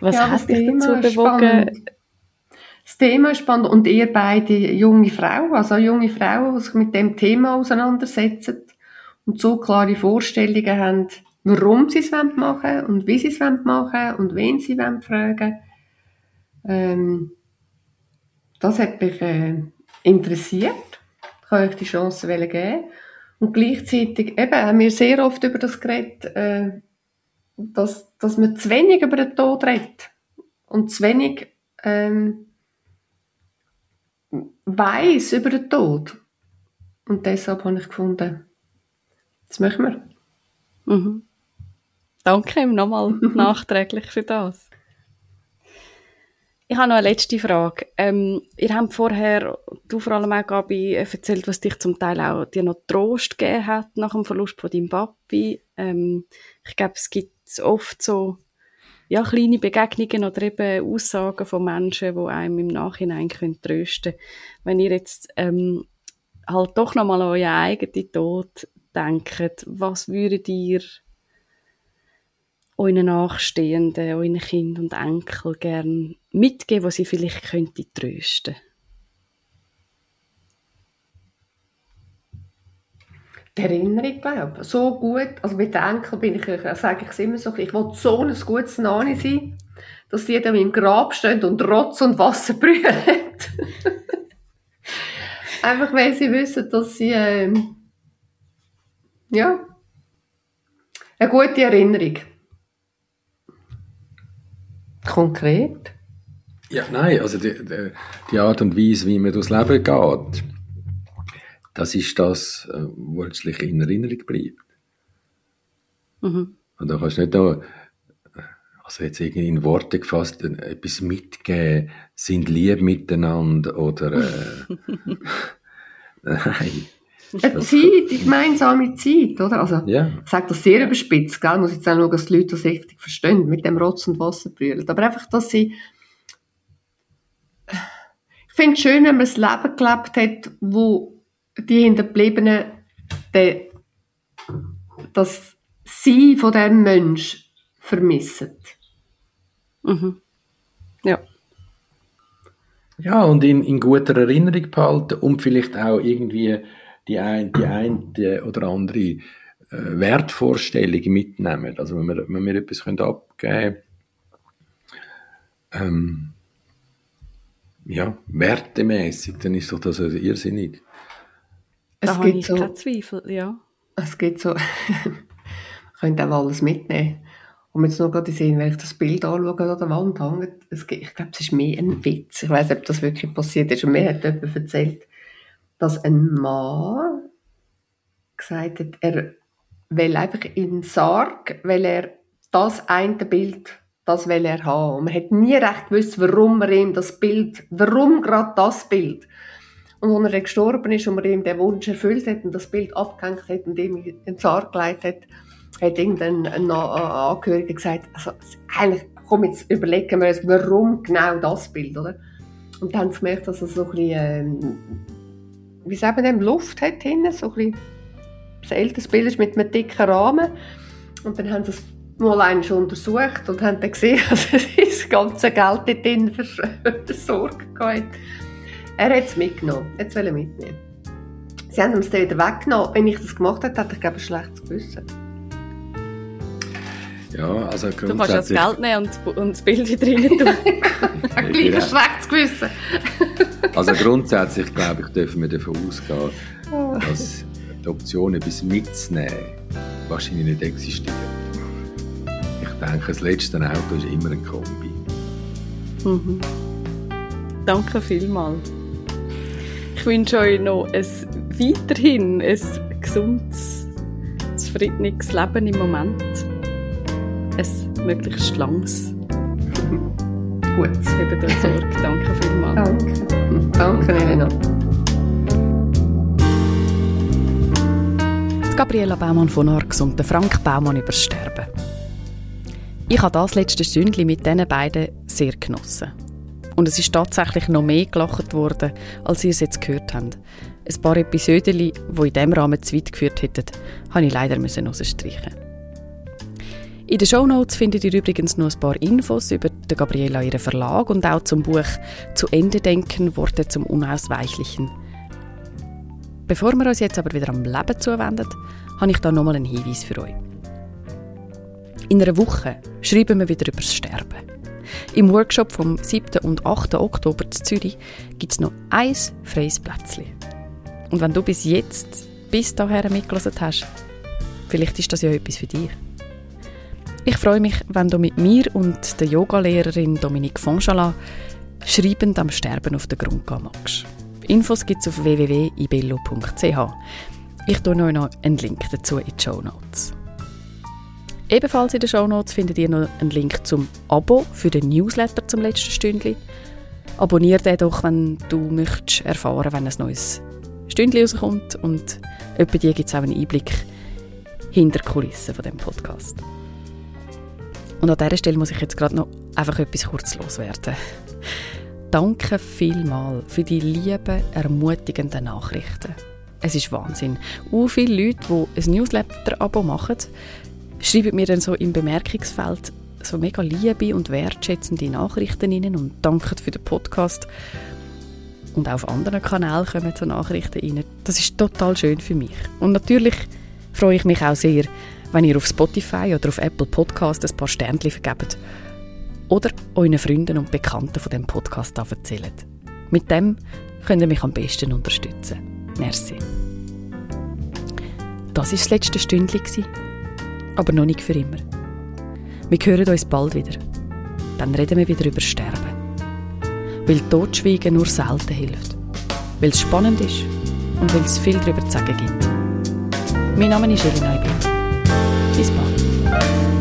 Was ja, hat dich dazu bewogen, das Thema ist spannend und ihr beide junge Frauen, also junge Frauen, die sich mit dem Thema auseinandersetzen und so klare Vorstellungen haben, warum sie es machen wollen und wie sie es machen und wen sie fragen. Ähm, das hat mich äh, interessiert. Ich habe euch die Chance geben. Und gleichzeitig eben, haben wir sehr oft über das geredet, äh, dass, dass man zu wenig über den Tod redet. Und zu wenig ähm, weiß über den Tod. Und deshalb habe ich gefunden, das machen wir. Mhm. Danke ihm nochmal [laughs] nachträglich für das. Ich habe noch eine letzte Frage. Ähm, ihr habt vorher, du vor allem auch, Gabi, erzählt, was dich zum Teil auch dir noch Trost gegeben hat nach dem Verlust von deinem Papi. Ähm, ich glaube, es gibt oft so ja, kleine Begegnungen oder eben Aussagen von Menschen, die einem im Nachhinein können trösten können. Wenn ihr jetzt ähm, halt doch nochmal an euren eigenen Tod denkt, was würdet ihr euren Nachstehenden, euren Kindern und Enkel gern mitgeben, was sie vielleicht trösten könnten? Die Erinnerung, glaube So gut, also mit den Enkeln bin ich, äh, sage ich es immer so, ich will so ein gutes Nani sein, dass die dann im Grab stehen und Rotz und Wasser [laughs] brühen. Einfach weil sie wissen, dass sie, ähm, ja, eine gute Erinnerung. Konkret? Ja, nein, also die, die, die Art und Weise, wie man durchs Leben geht, das ist das, äh, was letztlich in Erinnerung bleibt. Mhm. Und da kannst du nicht da, also jetzt irgendwie in Worte gefasst, etwas mitgeben, sind lieb miteinander oder, äh, [laughs] nein. Eine Zeit, die [laughs] gemeinsame Zeit, oder? Also, ja. ich sage das sehr überspitzt, gell? Muss jetzt auch schauen, dass die Leute das richtig verstehen, mit dem Rotz und Wasser brüllen. Aber einfach, dass sie, ich finde es schön, wenn man ein Leben gelebt hat, wo die Hinterbliebenen, die, dass sie von diesem Mensch vermissen. Mhm. Ja. Ja, und in, in guter Erinnerung behalten und vielleicht auch irgendwie die eine, die eine oder andere äh, Wertvorstellung mitnehmen. Also wenn wir, wenn wir etwas können abgeben ähm, ja, wertemäßig, dann ist doch das also irrsinnig. Es da habe ich so, keinen Zweifel, ja. Es gibt so, [laughs] man könnte auch alles mitnehmen. Und jetzt noch gerade sehen, wenn ich das Bild anschaue, an der Wand hängt, es ich glaube, es ist mehr ein Witz. Ich weiß nicht, ob das wirklich passiert ist. Und mir hat jemand erzählt, dass ein Mann gesagt hat, er weil einfach in Sarg, weil er das eine Bild, das will er haben. Und man hat nie recht gewusst, warum er ihm das Bild, warum gerade das Bild. Und als er gestorben ist und man ihm den Wunsch erfüllt hat und das Bild abgehängt hat und ihm in den Sarg gelegt hat, hat irgendein Angehöriger gesagt, also eigentlich, komm, jetzt überlegen wir uns, warum genau das Bild, oder? Und dann haben sie gemerkt, dass er so ein bisschen, ähm, wie sagt man Luft hat hinten, so ein bisschen, das älteste Bild ist mit einem dicken Rahmen. Und dann haben sie es mal einmal untersucht und haben dann gesehen, [laughs] dass das ganze Geld dort drin versorgt hat. Er hat es mitgenommen, jetzt will er mitnehmen. Sie haben es dann wieder weggenommen. Wenn ich das gemacht hätte, hätte ich glaube ein schlechtes Gewissen. Ja, also Du kannst das Geld nehmen und, und das Bild wieder rein tun. [laughs] Gleich ein schlechtes Gewissen. also grundsätzlich, glaube ich, dürfen wir davon ausgehen, dass die Option, etwas mitzunehmen, wahrscheinlich nicht existiert. Ich denke, das letzte Auto ist immer ein Kombi. Mhm. Danke vielmals. Ich wünsche euch noch ein, weiterhin ein gesundes, zufriedenes Leben im Moment ein möglichst langes. [laughs] Gut. Hebt euch Sorge. Danke vielmals. Danke. Danke, Elena. Gabriela Baumann von Arx und Frank Baumann über Sterben. Ich habe das letzte Stündchen mit diesen beiden sehr genossen. Und es ist tatsächlich noch mehr gelacht worden, als ihr es jetzt gehört habt. Ein paar Episoden, die in diesem Rahmen zu weit geführt hätten, habe ich leider rausstreichen in den Shownotes findet ihr übrigens noch ein paar Infos über die Gabriela, ihren Verlag und auch zum Buch «Zu Ende denken, Worte zum Unausweichlichen». Bevor wir uns jetzt aber wieder am Leben zuwenden, habe ich da nochmal einen Hinweis für euch. In einer Woche schreiben wir wieder über das Sterben. Im Workshop vom 7. und 8. Oktober in Zürich gibt es noch ein freies Plätzchen. Und wenn du bis jetzt, bis daher mitgelassen hast, vielleicht ist das ja etwas für dich. Ich freue mich, wenn du mit mir und der Yogalehrerin Dominique Fonchala schreibend am Sterben auf den Grund gehen magst. Infos gibt es auf www.ibello.ch. Ich tue euch noch einen Link dazu in die Show Notes. Ebenfalls in den Show Notes findet ihr noch einen Link zum Abo für den Newsletter zum letzten Stündli. Abonniere den doch, wenn du möchtest erfahren, wenn ein neues Stündli rauskommt und etwa dir gibt es auch einen Einblick hinter die Kulissen von dem Podcast. Und an dieser Stelle muss ich jetzt gerade noch einfach etwas kurz loswerden. [laughs] Danke vielmal für die lieben, ermutigenden Nachrichten. Es ist Wahnsinn. U viele Leute, die ein Newsletter-Abo machen, schreiben mir dann so im Bemerkungsfeld so mega liebe und wertschätzende Nachrichten rein und danken für den Podcast. Und auch auf anderen Kanälen kommen so Nachrichten rein. Das ist total schön für mich. Und natürlich freue ich mich auch sehr, wenn ihr auf Spotify oder auf Apple Podcast ein paar Sternchen vergebt oder euren Freunden und Bekannten von dem Podcast erzählt. Mit dem könnt ihr mich am besten unterstützen. Merci. Das war das letzte Stündchen, aber noch nicht für immer. Wir hören uns bald wieder. Dann reden wir wieder über Sterben. Weil Totschweigen nur selten hilft. Weil es spannend ist und weil es viel darüber zu sagen gibt. Mein Name ist Elena Ibel. Bis bald.